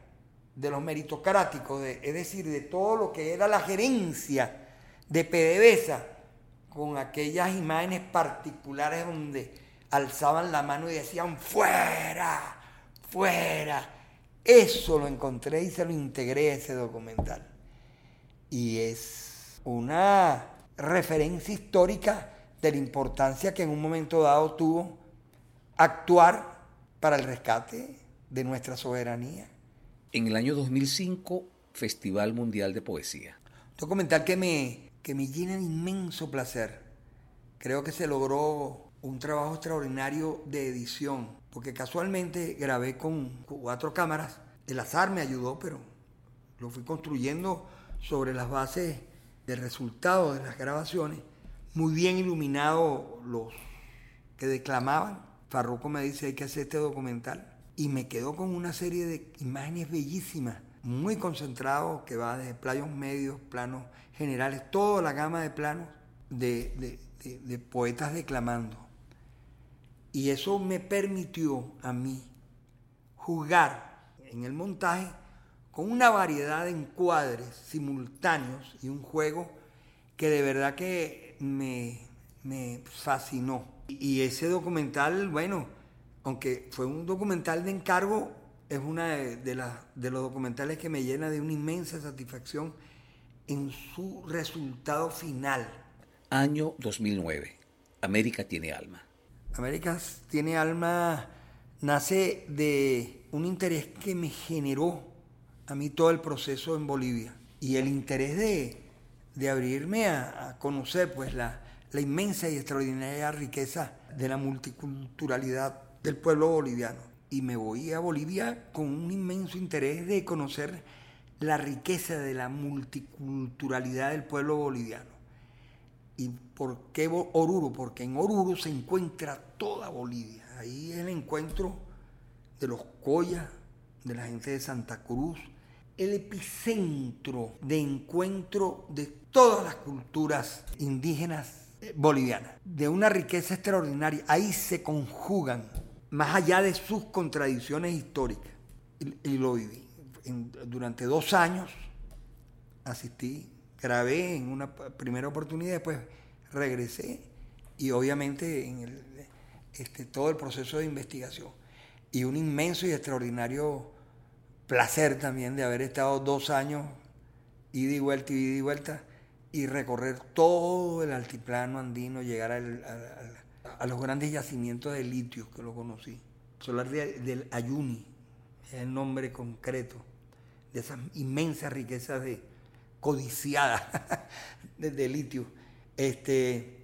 de los meritocráticos, es decir, de todo lo que era la gerencia de PDVSA, con aquellas imágenes particulares donde alzaban la mano y decían fuera, fuera. Eso lo encontré y se lo integré a ese documental. Y es una referencia histórica de la importancia que en un momento dado tuvo actuar para el rescate de nuestra soberanía. En el año 2005, Festival Mundial de Poesía. Documental que me, que me llena de inmenso placer. Creo que se logró un trabajo extraordinario de edición, porque casualmente grabé con cuatro cámaras. El azar me ayudó, pero lo fui construyendo sobre las bases del resultado de las grabaciones. Muy bien iluminado los que declamaban. Farruco me dice hay que hacer este documental y me quedo con una serie de imágenes bellísimas, muy concentrados, que va desde planos medios, planos generales, toda la gama de planos de, de poetas declamando. Y eso me permitió a mí jugar en el montaje con una variedad de encuadres simultáneos y un juego que de verdad que me, me fascinó. Y ese documental, bueno, aunque fue un documental de encargo, es uno de, de, los documentales que me llena de una inmensa satisfacción en su resultado final. Año 2009. América tiene alma. América tiene alma nace de un interés que me generó a mí todo el proceso en Bolivia y el interés de, abrirme a, conocer pues la, la inmensa y extraordinaria riqueza de la multiculturalidad del pueblo boliviano. Y me voy a Bolivia con un inmenso interés de conocer la riqueza de la multiculturalidad del pueblo boliviano. ¿Y por qué Oruro? Porque en Oruro se encuentra toda Bolivia. Ahí es el encuentro de los Coyas, de la gente de Santa Cruz, el epicentro de encuentro de todas las culturas indígenas eh, bolivianas, de una riqueza extraordinaria. Ahí se conjugan más allá de sus contradicciones históricas. Y, lo viví. durante dos años asistí, grabé en una primera oportunidad, después regresé y obviamente en este, todo el proceso de investigación. Y un inmenso y extraordinario placer también de haber estado dos años, ida y vuelta, ida y vuelta, y recorrer todo el altiplano andino, llegar al a los grandes yacimientos de litio que lo conocí. Solar del Ayuni, es el nombre concreto de esas inmensas riquezas de codiciadas <laughs> de, litio. Este,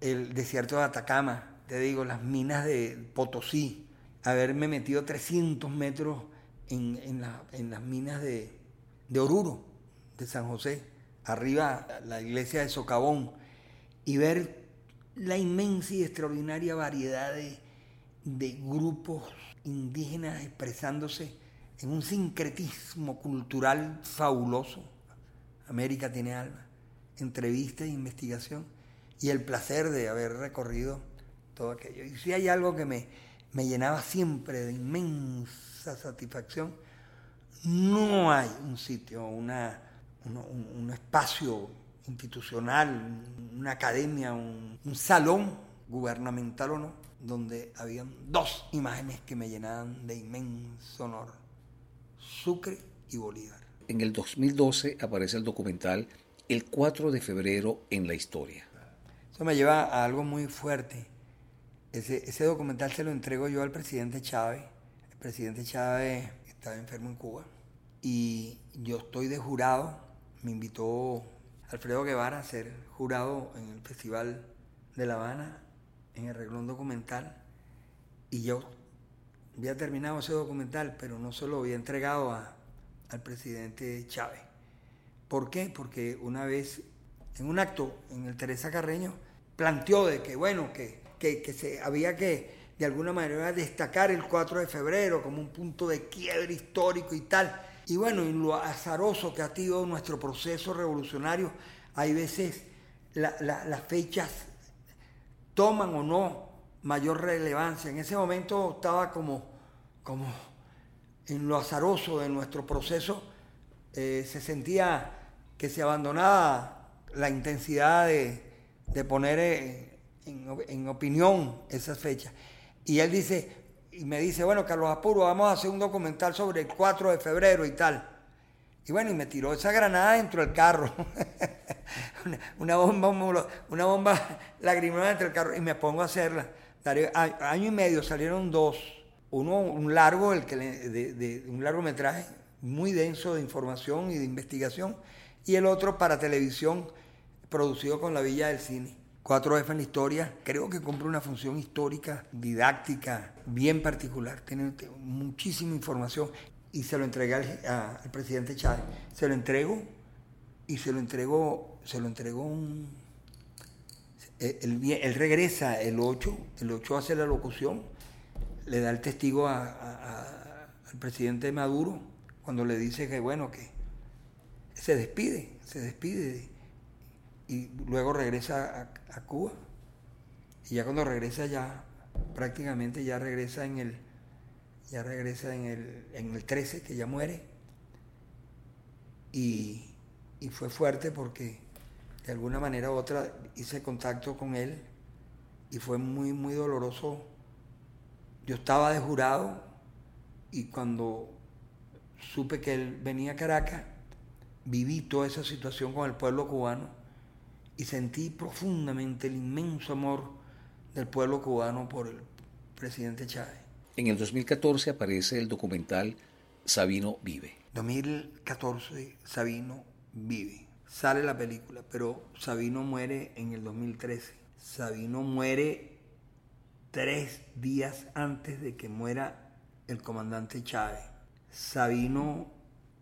el desierto de Atacama, te digo, las minas de Potosí, haberme metido 300 metros en, las minas de, de Oruro, de San José, arriba la iglesia de Socavón, y ver la inmensa y extraordinaria variedad de, grupos indígenas expresándose en un sincretismo cultural fabuloso. América tiene alma, entrevista e investigación y el placer de haber recorrido todo aquello. Y si hay algo que me, me llenaba siempre de inmensa satisfacción. No hay un sitio, una, un, espacio institucional, una academia, un, un salón gubernamental o no, donde habían dos imágenes que me llenaban de inmenso honor, Sucre y Bolívar. En el 2012 aparece el documental El 4 de febrero en la historia. Eso me lleva a algo muy fuerte. Ese, ese documental se lo entrego yo al presidente Chávez. El presidente Chávez estaba enfermo en Cuba y yo estoy de jurado. Me invitó Alfredo Guevara a ser jurado en el Festival de La Habana en el reglón documental y yo había terminado ese documental, pero no se lo había entregado al presidente Chávez. ¿Por qué? Porque una vez, en un acto en el Teresa Carreño, planteó de que, bueno, que, que, se, había que de alguna manera destacar el 4 de febrero como un punto de quiebre histórico y tal. Y bueno, en lo azaroso que ha sido nuestro proceso revolucionario, hay veces las fechas toman o no mayor relevancia. En ese momento estaba como, como en lo azaroso de nuestro proceso, eh, se sentía que se abandonaba la intensidad de, poner eh, en, opinión esas fechas. Y él dice, y me dice, bueno, Carlos Apuro, vamos a hacer un documental sobre el 4 de febrero y tal. Y bueno, y me tiró esa granada dentro del carro. <laughs> una, bomba, una bomba lagrimógena dentro del carro. Y me pongo a hacerla. Año y medio salieron dos. Uno, un largo, el que de, un largometraje muy denso de información y de investigación. Y el otro para televisión, producido con la Villa del Cine. 4F en la historia, creo que cumple una función histórica, didáctica, bien particular. Tiene muchísima información y se lo entregué al, presidente Chávez. Se lo entrego y se lo entregó, se lo entregó un... Él, regresa el 8, el 8 hace la locución, le da el testigo al presidente Maduro cuando le dice que bueno, que se despide, se despide y luego regresa a Cuba. Y ya cuando regresa ya, prácticamente ya regresa en el ya regresa en el, en el 13, que ya muere. Y, fue fuerte porque de alguna manera u otra hice contacto con él y fue muy, muy doloroso. Yo estaba de jurado y cuando supe que él venía a Caracas, viví toda esa situación con el pueblo cubano y sentí profundamente el inmenso amor del pueblo cubano por el presidente Chávez. En el 2014 aparece el documental Sabino Vive. 2014 Sabino Vive. Sale la película, pero Sabino muere en el 2013. Sabino muere tres días antes de que muera el comandante Chávez. Sabino,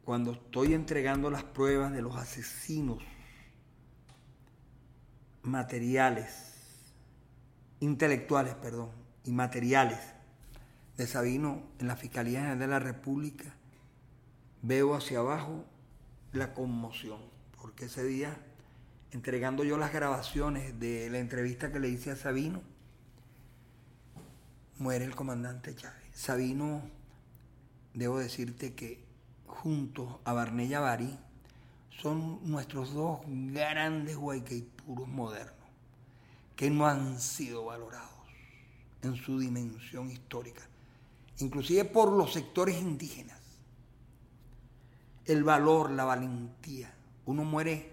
cuando estoy entregando las pruebas de los asesinos materiales, intelectuales, perdón, y materiales de Sabino en la Fiscalía de la República, veo hacia abajo la conmoción, porque ese día, entregando yo las grabaciones de la entrevista que le hice a Sabino, muere el comandante Chávez. Sabino, debo decirte que junto a Barnella Barí, son nuestros dos grandes puros modernos, que no han sido valorados en su dimensión histórica inclusive por los sectores indígenas. El valor, la valentía. Uno muere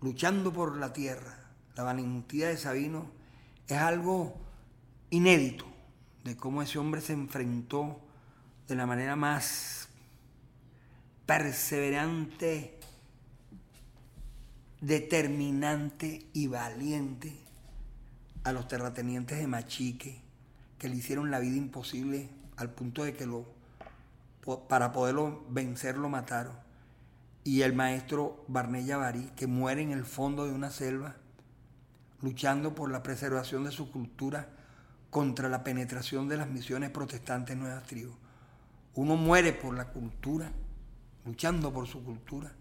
luchando por la tierra. La valentía de Sabino es algo inédito de cómo ese hombre se enfrentó de la manera más perseverante, determinante y valiente a los terratenientes de Machique, que le hicieron la vida imposible al punto de que lo, para poderlo vencer lo mataron. Y el maestro Barnella Barí, que muere en el fondo de una selva, luchando por la preservación de su cultura contra la penetración de las misiones protestantes Nuevas Tribus. Uno muere por la cultura, luchando por su cultura,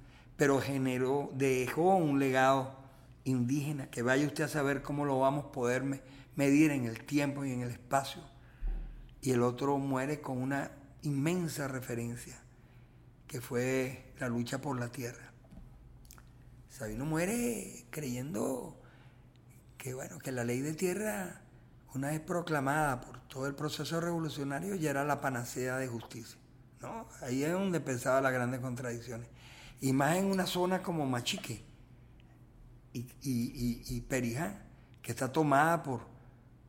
pero generó, dejó un legado indígena, que vaya usted a saber cómo lo vamos a poder medir en el tiempo y en el espacio y el otro muere con una inmensa referencia, que fue la lucha por la tierra. Sabino muere creyendo que, bueno, que la ley de tierra, una vez proclamada por todo el proceso revolucionario, ya era la panacea de justicia. ¿no? Ahí es donde pensaba las grandes contradicciones. Y más en una zona como Machique y, y, y Perijá, que está tomada por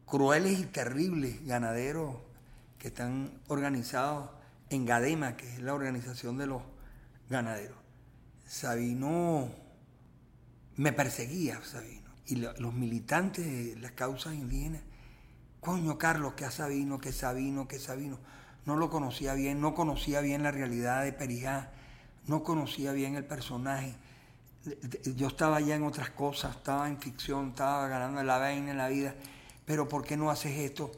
crueles y terribles ganaderos que están organizados en Gadema, que es la organización de los ganaderos. Sabino me perseguía, Sabino. Y los militantes de las causas indígenas, coño Carlos, que a Sabino, que Sabino, que Sabino. No lo conocía bien, no conocía bien la realidad de Perijá, no conocía bien el personaje. Yo estaba ya en otras cosas, estaba en ficción, estaba ganando la vaina en la vida, pero ¿por qué no haces esto?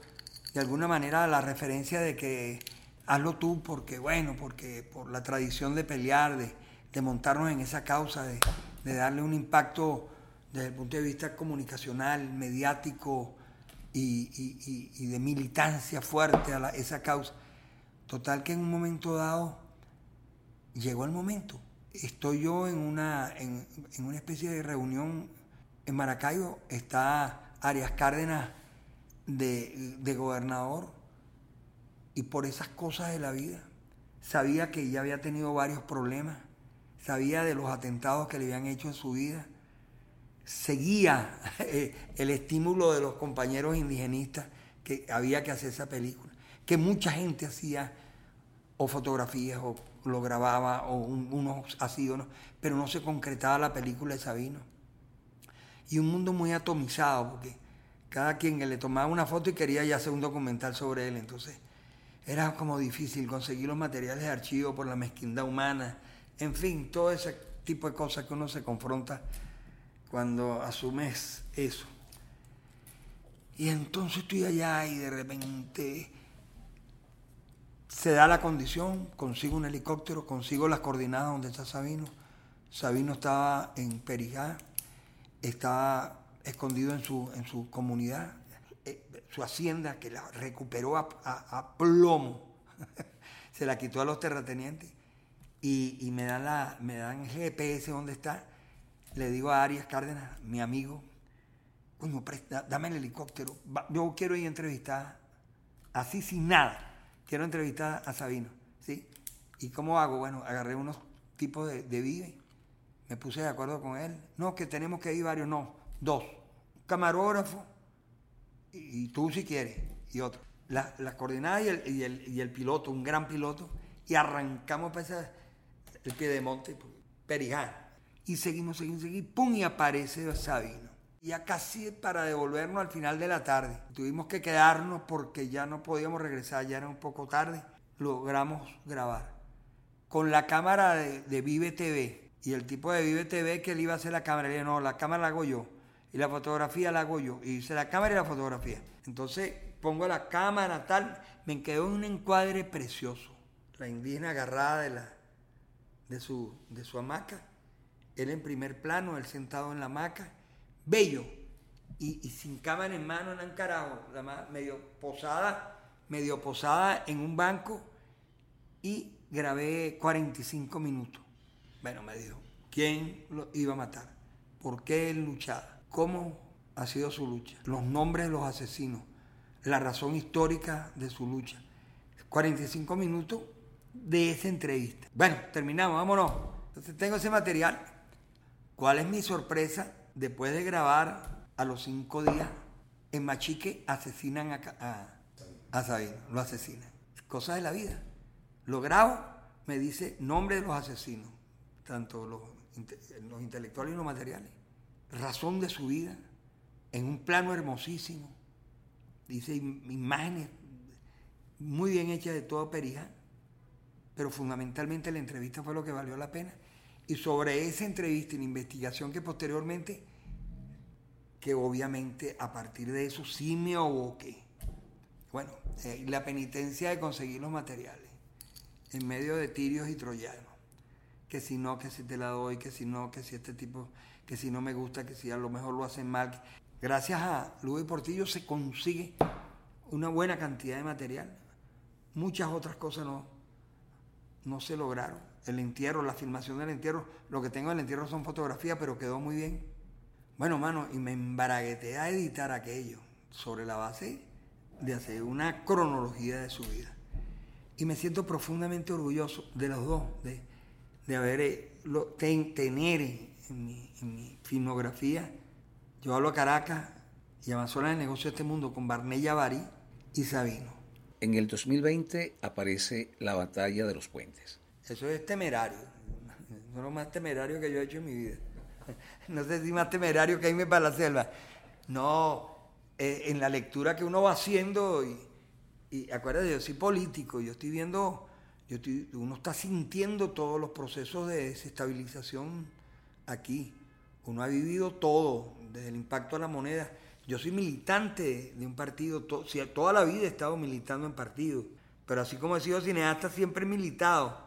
De alguna manera la referencia de que hazlo tú porque, bueno, porque por la tradición de pelear, de, montarnos en esa causa, de, darle un impacto desde el punto de vista comunicacional, mediático y, de militancia fuerte a esa causa. Total que en un momento dado llegó el momento. Estoy yo en una, en, una especie de reunión en Maracaibo, está Arias Cárdenas de, de gobernador y por esas cosas de la vida. Sabía que ya había tenido varios problemas, sabía de los atentados que le habían hecho en su vida, seguía <laughs> eh, el estímulo de los compañeros indigenistas que había que hacer esa película, que mucha gente hacía o fotografías o lo grababa o unos así o no, pero no se concretaba la película de Sabino. Y un mundo muy atomizado, porque cada quien le tomaba una foto y quería ya hacer un documental sobre él, entonces era como difícil conseguir los materiales de archivo por la mezquindad humana, en fin, todo ese tipo de cosas que uno se confronta cuando asumes eso. Y entonces estoy allá y de repente se da la condición, consigo un helicóptero, consigo las coordenadas donde está Sabino. Sabino estaba en Perijá, estaba escondido en su, en su comunidad, su hacienda que la recuperó a, plomo, <laughs> se la quitó a los terratenientes y, me, dan la, me dan GPS donde está. Le digo a Arias Cárdenas, mi amigo, coño, dame el helicóptero. Yo quiero ir a entrevistar, así sin nada, quiero entrevistar a Sabino. ¿sí? ¿Y cómo hago? Bueno, agarré unos tipos de, de vive, me puse de acuerdo con él. No, que tenemos que ir varios, no, dos. camarógrafo y, tú si quieres, y otro. Las la coordenadas y el, y, el, y el, piloto, un gran piloto, y arrancamos para ese, el pie de monte, Periján. Y seguimos, seguimos, seguimos, pum, y aparece Sabino. Ya casi para devolvernos al final de la tarde. Tuvimos que quedarnos porque ya no podíamos regresar, ya era un poco tarde. Logramos grabar. Con la cámara de, de Vive TV. Y el tipo de Vive TV que él iba a hacer la cámara, le dije, no, la cámara la hago yo y la fotografía la hago yo. Y hice la cámara y la fotografía. Entonces pongo la cámara, tal, me quedó un encuadre precioso. La indígena agarrada de, la, de, su, de su hamaca, él en primer plano, él sentado en la hamaca, bello, y, sin cámara en mano, en carajo, la, medio posada, medio posada en un banco, y grabé 45 minutos. Bueno, me dijo, ¿quién lo iba a matar? ¿Por qué él luchaba? cómo ha sido su lucha, los nombres de los asesinos, la razón histórica de su lucha. 45 minutos de esa entrevista. Bueno, terminamos, vámonos. Entonces tengo ese material. ¿Cuál es mi sorpresa? Después de grabar a los cinco días, en Machique asesinan a, a, Sabino, lo asesinan. Cosas de la vida. Lo grabo, me dice nombre de los asesinos, tanto los, los intelectuales y los materiales razón de su vida, en un plano hermosísimo. Dice imágenes muy bien hechas de todo Perijá, pero fundamentalmente la entrevista fue lo que valió la pena. Y sobre esa entrevista y la investigación que posteriormente, que obviamente a partir de eso sí me aboqué. Bueno, eh, la penitencia de conseguir los materiales en medio de tirios y troyanos. Que si no, que si te la doy, que si no, que si este tipo que si no me gusta, que si a lo mejor lo hacen mal. Gracias a Luis Portillo se consigue una buena cantidad de material. Muchas otras cosas no, no se lograron. El entierro, la filmación del entierro, lo que tengo del entierro son fotografías, pero quedó muy bien. Bueno, mano, y me embaragueté a editar aquello sobre la base de hacer una cronología de su vida. Y me siento profundamente orgulloso de los dos, de, de haber, eh, tener en mi, filmografía, yo hablo a Caracas y Amazonas el negocio de este mundo con Barney Yavari y Sabino. En el 2020 aparece la batalla de los puentes. Eso es temerario, es lo más temerario que yo he hecho en mi vida. No sé si más temerario que irme para la selva. No, eh, en la lectura que uno va haciendo, y, y acuérdate, yo soy político, yo estoy viendo, yo uno está sintiendo todos los procesos de desestabilización aquí. Uno ha vivido todo, desde el impacto a la moneda. Yo soy militante de un partido, toda la vida he estado militando en partidos, pero así como he sido cineasta, siempre he militado.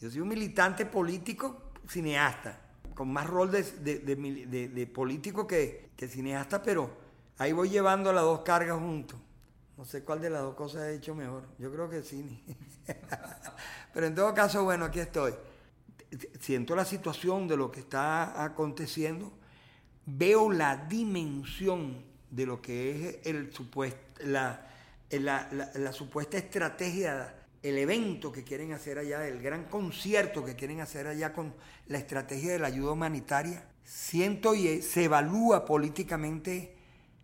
Yo soy un militante político cineasta, con más rol de, político que, que, cineasta, pero ahí voy llevando las dos cargas juntos. No sé cuál de las dos cosas he hecho mejor. Yo creo que cine. <laughs> pero en todo caso, bueno, aquí estoy. Siento la situación de lo que está aconteciendo veo la dimensión de lo que es el la, la, supuesta estrategia, el evento que quieren hacer allá, el gran concierto que quieren hacer allá con la estrategia de la ayuda humanitaria. Siento y se evalúa políticamente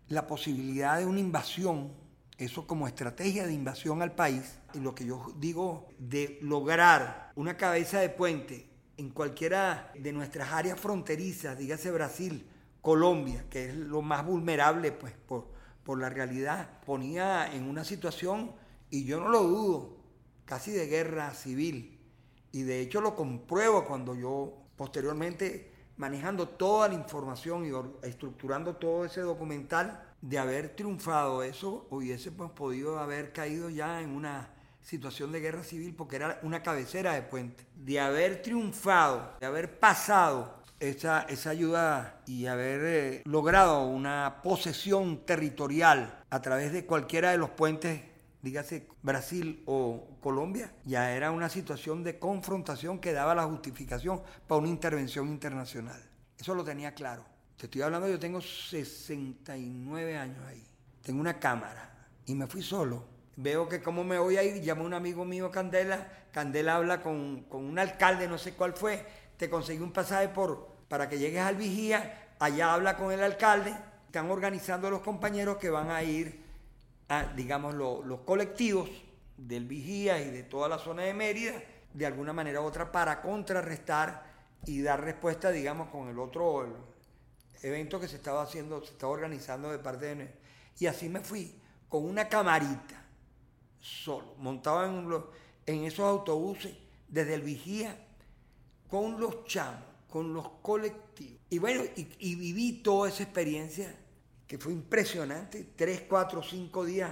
la posibilidad de una invasión, eso como estrategia de invasión al país, y lo que yo digo de lograr una cabeza de puente en cualquiera de nuestras áreas fronterizas, dígase Brasil, Colombia, que es lo más vulnerable pues, por, por la realidad, ponía en una situación, y yo no lo dudo, casi de guerra civil. Y de hecho lo compruebo cuando yo posteriormente, manejando toda la información y estructurando todo ese documental, de haber triunfado eso, hubiese pues, podido haber caído ya en una situación de guerra civil porque era una cabecera de puente. De haber triunfado, de haber pasado esa, esa ayuda y haber eh, logrado una posesión territorial a través de cualquiera de los puentes, dígase Brasil o Colombia, ya era una situación de confrontación que daba la justificación para una intervención internacional. Eso lo tenía claro. Te estoy hablando, yo tengo 69 años ahí. Tengo una cámara y me fui solo. Veo que como me voy a ir, llamo a un amigo mío, Candela. Candela habla con, con un alcalde, no sé cuál fue te conseguí un pasaje por, para que llegues al vigía, allá habla con el alcalde, están organizando los compañeros que van a ir a, digamos, los colectivos del vigía y de toda la zona de Mérida, de alguna manera u otra, para contrarrestar y dar respuesta, digamos, con el otro evento que se estaba haciendo, se estaba organizando de parte de... Y así me fui, con una camarita, solo, montado en, en esos autobuses, desde el vigía con los chamos, con los colectivos. Y bueno, y, viví toda esa experiencia que fue impresionante, tres, cuatro, cinco días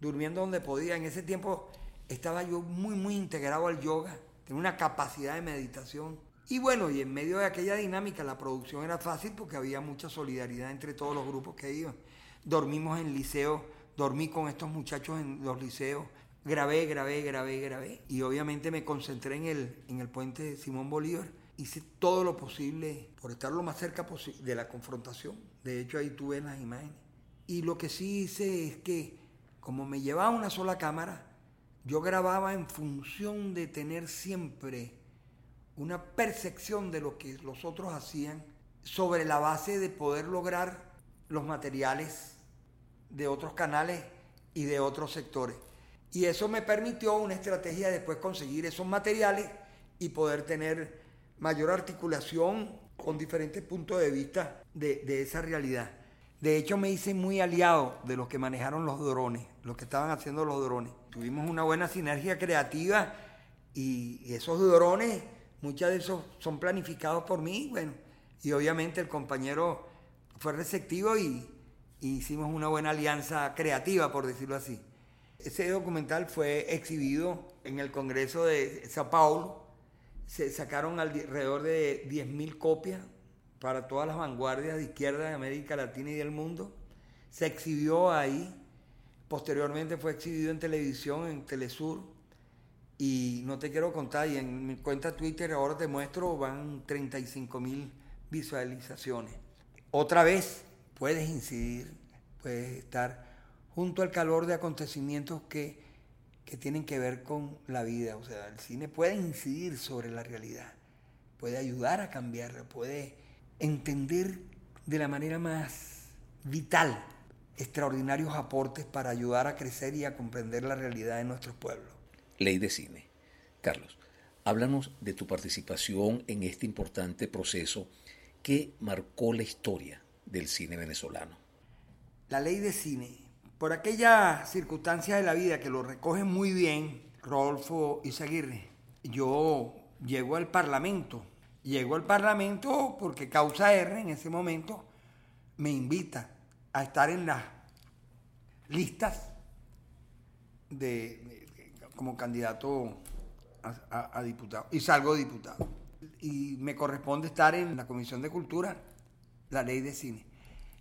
durmiendo donde podía. En ese tiempo estaba yo muy, muy integrado al yoga, tenía una capacidad de meditación. Y bueno, y en medio de aquella dinámica la producción era fácil porque había mucha solidaridad entre todos los grupos que iban. Dormimos en liceo, dormí con estos muchachos en los liceos, grabé, grabé, grabé, grabé. Y obviamente me concentré en el, en el puente de Simón Bolívar. Hice todo lo posible por estar lo más cerca de la confrontación. De hecho, ahí tuve las imágenes. Y lo que sí hice es que, como me llevaba una sola cámara, yo grababa en función de tener siempre una percepción de lo que los otros hacían sobre la base de poder lograr los materiales de otros canales y de otros sectores. Y eso me permitió una estrategia de después conseguir esos materiales y poder tener mayor articulación con diferentes puntos de vista de, esa realidad. De hecho, me hice muy aliado de los que manejaron los drones, los que estaban haciendo los drones. Tuvimos una buena sinergia creativa y esos drones, muchos de esos son planificados por mí, bueno, y obviamente el compañero fue receptivo y hicimos una buena alianza creativa, por decirlo así. Ese documental fue exhibido en el Congreso de Sao Paulo. Se sacaron alrededor de 10.000 copias para todas las vanguardias de izquierda de América Latina y del mundo. Se exhibió ahí Posteriormente fue exhibido en televisión, en Telesur. Y no te quiero contar, y en mi cuenta Twitter ahora te muestro, van 35 mil visualizaciones. Otra vez puedes incidir, puedes estar junto al calor de acontecimientos que, que tienen que ver con la vida. O sea, el cine puede incidir sobre la realidad, puede ayudar a cambiarla, puede entender de la manera más vital extraordinarios aportes para ayudar a crecer y a comprender la realidad de nuestros pueblos. Ley de cine. Carlos, háblanos de tu participación en este importante proceso que marcó la historia del cine venezolano. La ley de cine, por aquella circunstancia de la vida que lo recoge muy bien Rodolfo Izaguirre, yo llego al Parlamento. Llego al Parlamento porque Causa R en ese momento me invita a estar en las listas de, como candidato a, diputado y salgo diputado. Y me corresponde estar en la Comisión de Cultura, la ley de cine.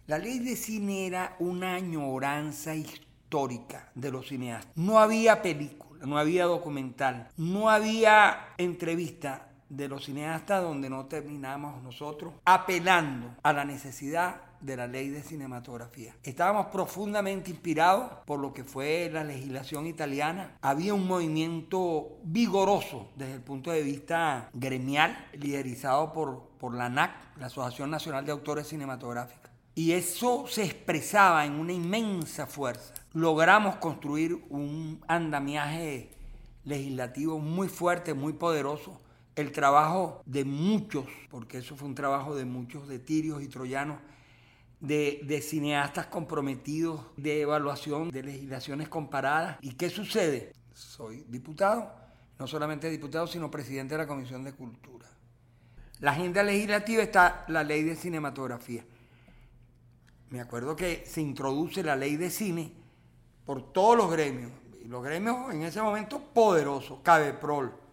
La ley de cine era una añoranza histórica de los cineastas. No había película, no había documental, no había entrevista de los cineastas donde no terminamos nosotros apelando a la necesidad de la ley de cinematografía. Estábamos profundamente inspirados por lo que fue la legislación italiana. Había un movimiento vigoroso desde el punto de vista gremial, liderizado por, por la ANAC, la Asociación Nacional de Autores Cinematográficos. Y eso se expresaba en una inmensa fuerza. Logramos construir un andamiaje legislativo muy fuerte, muy poderoso. El trabajo de muchos, porque eso fue un trabajo de muchos, de tirios y troyanos, de, cineastas comprometidos, de evaluación de legislaciones comparadas. ¿Y qué sucede? Soy diputado, no solamente diputado, sino presidente de la Comisión de Cultura. La agenda legislativa está la ley de cinematografía. Me acuerdo que se introduce la ley de cine por todos los gremios. Y los gremios en ese momento poderosos, Cabeprol,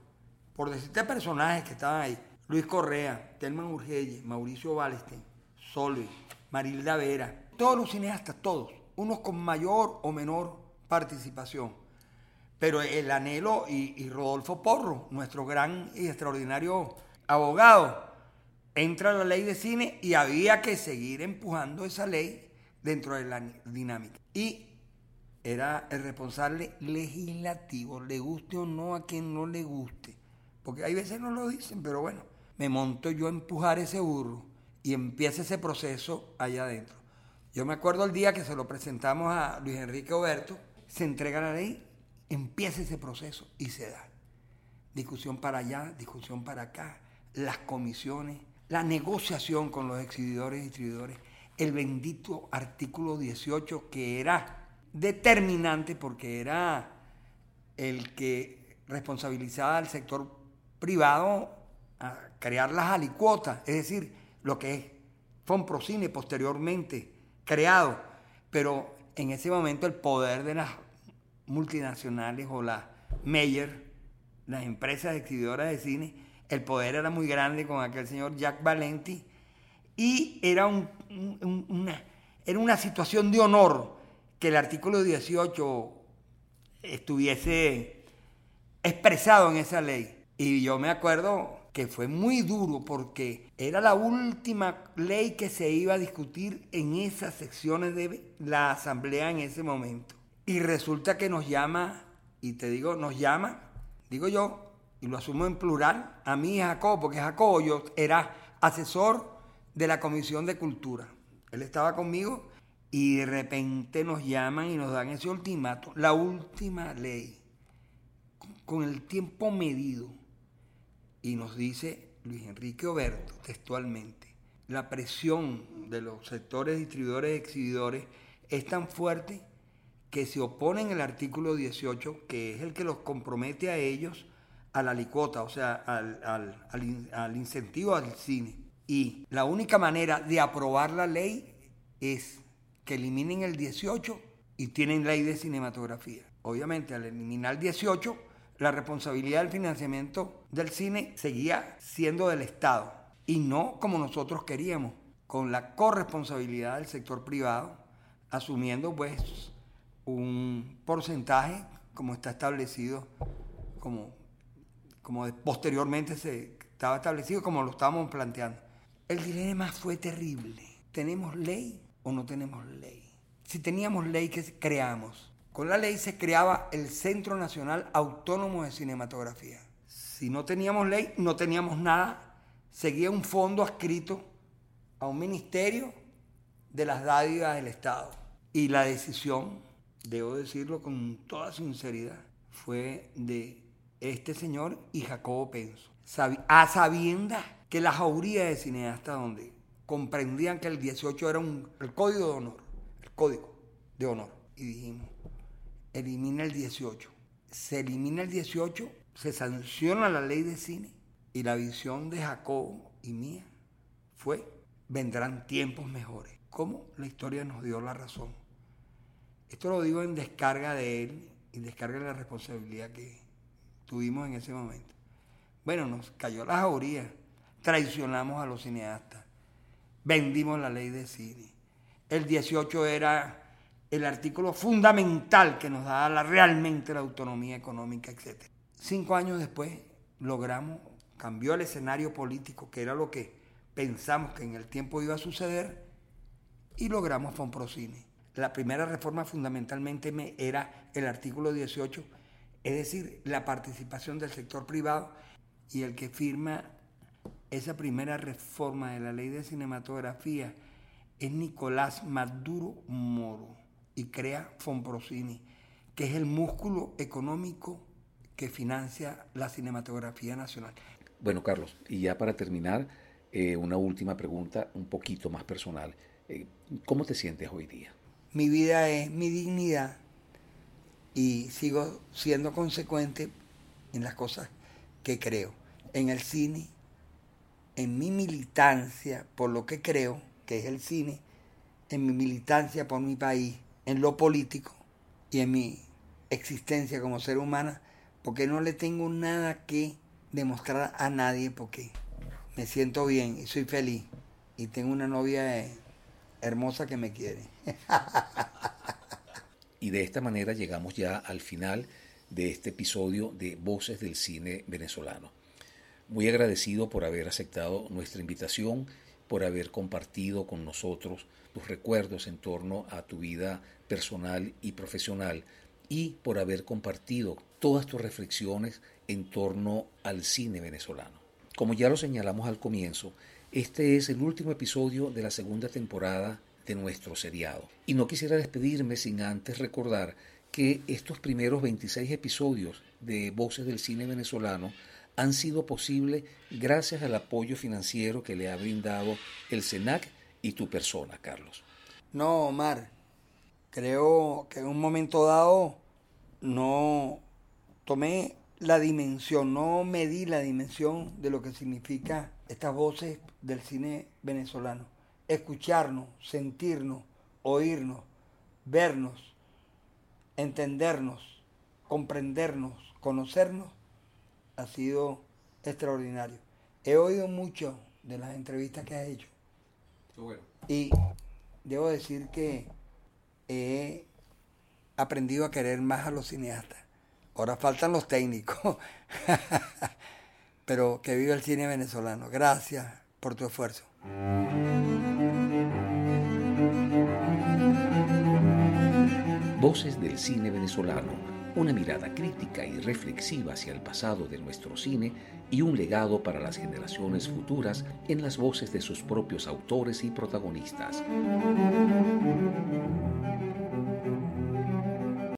por decirte personajes que estaban ahí. Luis Correa, Telman Urgelle, Mauricio Balestein, Solvi, Marilda Vera, todos los cineastas, todos, unos con mayor o menor participación. Pero el anhelo y, Rodolfo Porro, nuestro gran y extraordinario abogado, entra la ley de cine y había que seguir empujando esa ley dentro de la dinámica. Y era el responsable legislativo, le guste o no a quien no le guste. Porque hay veces no lo dicen, pero bueno, me monto yo a empujar ese burro y empieza ese proceso allá adentro. Yo me acuerdo el día que se lo presentamos a Luis Enrique Oberto, se entrega la ley, empieza ese proceso y se da. Discusión para allá, discusión para acá, las comisiones, la negociación con los exhibidores y distribuidores, el bendito artículo 18 que era determinante porque era el que responsabilizaba al sector privado a crear las alicuotas, es decir, lo que es Fonprocine posteriormente creado, pero en ese momento el poder de las multinacionales o las Meyer, las empresas exhibidoras de cine, el poder era muy grande con aquel señor Jack Valenti y era, una, era una situación de honor que el artículo 18 estuviese expresado en esa ley. Y yo me acuerdo que fue muy duro porque era la última ley que se iba a discutir en esas secciones de la asamblea en ese momento. Y resulta que nos llama, y te digo, nos llama, digo yo, y lo asumo en plural, a mí Jacobo, porque Jacobo yo era asesor de la Comisión de Cultura. Él estaba conmigo y de repente nos llaman y nos dan ese ultimato, la última ley, con el tiempo medido y nos dice Luis Enrique Oberto textualmente, la presión de los sectores distribuidores y exhibidores es tan fuerte que se oponen al artículo 18, que es el que los compromete a ellos a la licota, o sea, al, al incentivo al cine. Y la única manera de aprobar la ley es que eliminen el 18 y tienen ley de cinematografía. Obviamente, al eliminar el 18, la responsabilidad del financiamiento del cine seguía siendo del Estado y no como nosotros queríamos, con la corresponsabilidad del sector privado, asumiendo pues un porcentaje, como está establecido, como, como posteriormente se estaba establecido, como lo estábamos planteando. El dilema fue terrible. ¿Tenemos ley o no tenemos ley? Si teníamos ley, ¿qué creamos? Con la ley se creaba el Centro Nacional Autónomo de Cinematografía. Si no teníamos ley, no teníamos nada. Seguía un fondo adscrito a un ministerio de las dádivas del Estado. Y la decisión, debo decirlo con toda sinceridad, fue de este señor y Jacobo Penso. A sabienda que la jauría de cineastas donde comprendían que el 18 era un, el código de honor, el código de honor. Y dijimos, elimina el 18. Se elimina el 18, se sanciona la ley de cine y la visión de Jacobo y mía fue, vendrán tiempos mejores. ¿Cómo? La historia nos dio la razón. Esto lo digo en descarga de él y descarga de la responsabilidad que tuvimos en ese momento. Bueno, nos cayó la jauría, traicionamos a los cineastas, vendimos la ley de cine. El 18 era el artículo fundamental que nos daba realmente la autonomía económica, etc. Cinco años después logramos, cambió el escenario político, que era lo que pensamos que en el tiempo iba a suceder, y logramos Fonprocine. La primera reforma fundamentalmente era el artículo 18, es decir, la participación del sector privado y el que firma esa primera reforma de la ley de cinematografía es Nicolás Maduro Moro y crea Fonprocine, que es el músculo económico que financia la cinematografía nacional. Bueno, Carlos, y ya para terminar, eh, una última pregunta un poquito más personal. Eh, ¿Cómo te sientes hoy día? Mi vida es mi dignidad y sigo siendo consecuente en las cosas que creo. En el cine, en mi militancia por lo que creo, que es el cine, en mi militancia por mi país, en lo político y en mi existencia como ser humana, porque no le tengo nada que demostrar a nadie, porque me siento bien y soy feliz y tengo una novia hermosa que me quiere. <laughs> y de esta manera llegamos ya al final de este episodio de Voces del Cine Venezolano. Muy agradecido por haber aceptado nuestra invitación, por haber compartido con nosotros tus recuerdos en torno a tu vida personal y profesional y por haber compartido todas tus reflexiones en torno al cine venezolano. Como ya lo señalamos al comienzo, este es el último episodio de la segunda temporada de nuestro seriado. Y no quisiera despedirme sin antes recordar que estos primeros 26 episodios de Voces del Cine Venezolano han sido posibles gracias al apoyo financiero que le ha brindado el SENAC y tu persona, Carlos. No, Omar, creo que en un momento dado no tomé la dimensión, no medí la dimensión de lo que significa estas voces del cine venezolano. Escucharnos, sentirnos, oírnos, vernos, entendernos, comprendernos, conocernos, ha sido extraordinario. He oído mucho de las entrevistas que has hecho. Y debo decir que he aprendido a querer más a los cineastas. Ahora faltan los técnicos. <laughs> Pero que viva el cine venezolano. Gracias por tu esfuerzo. Voces del cine venezolano. Una mirada crítica y reflexiva hacia el pasado de nuestro cine y un legado para las generaciones futuras en las voces de sus propios autores y protagonistas.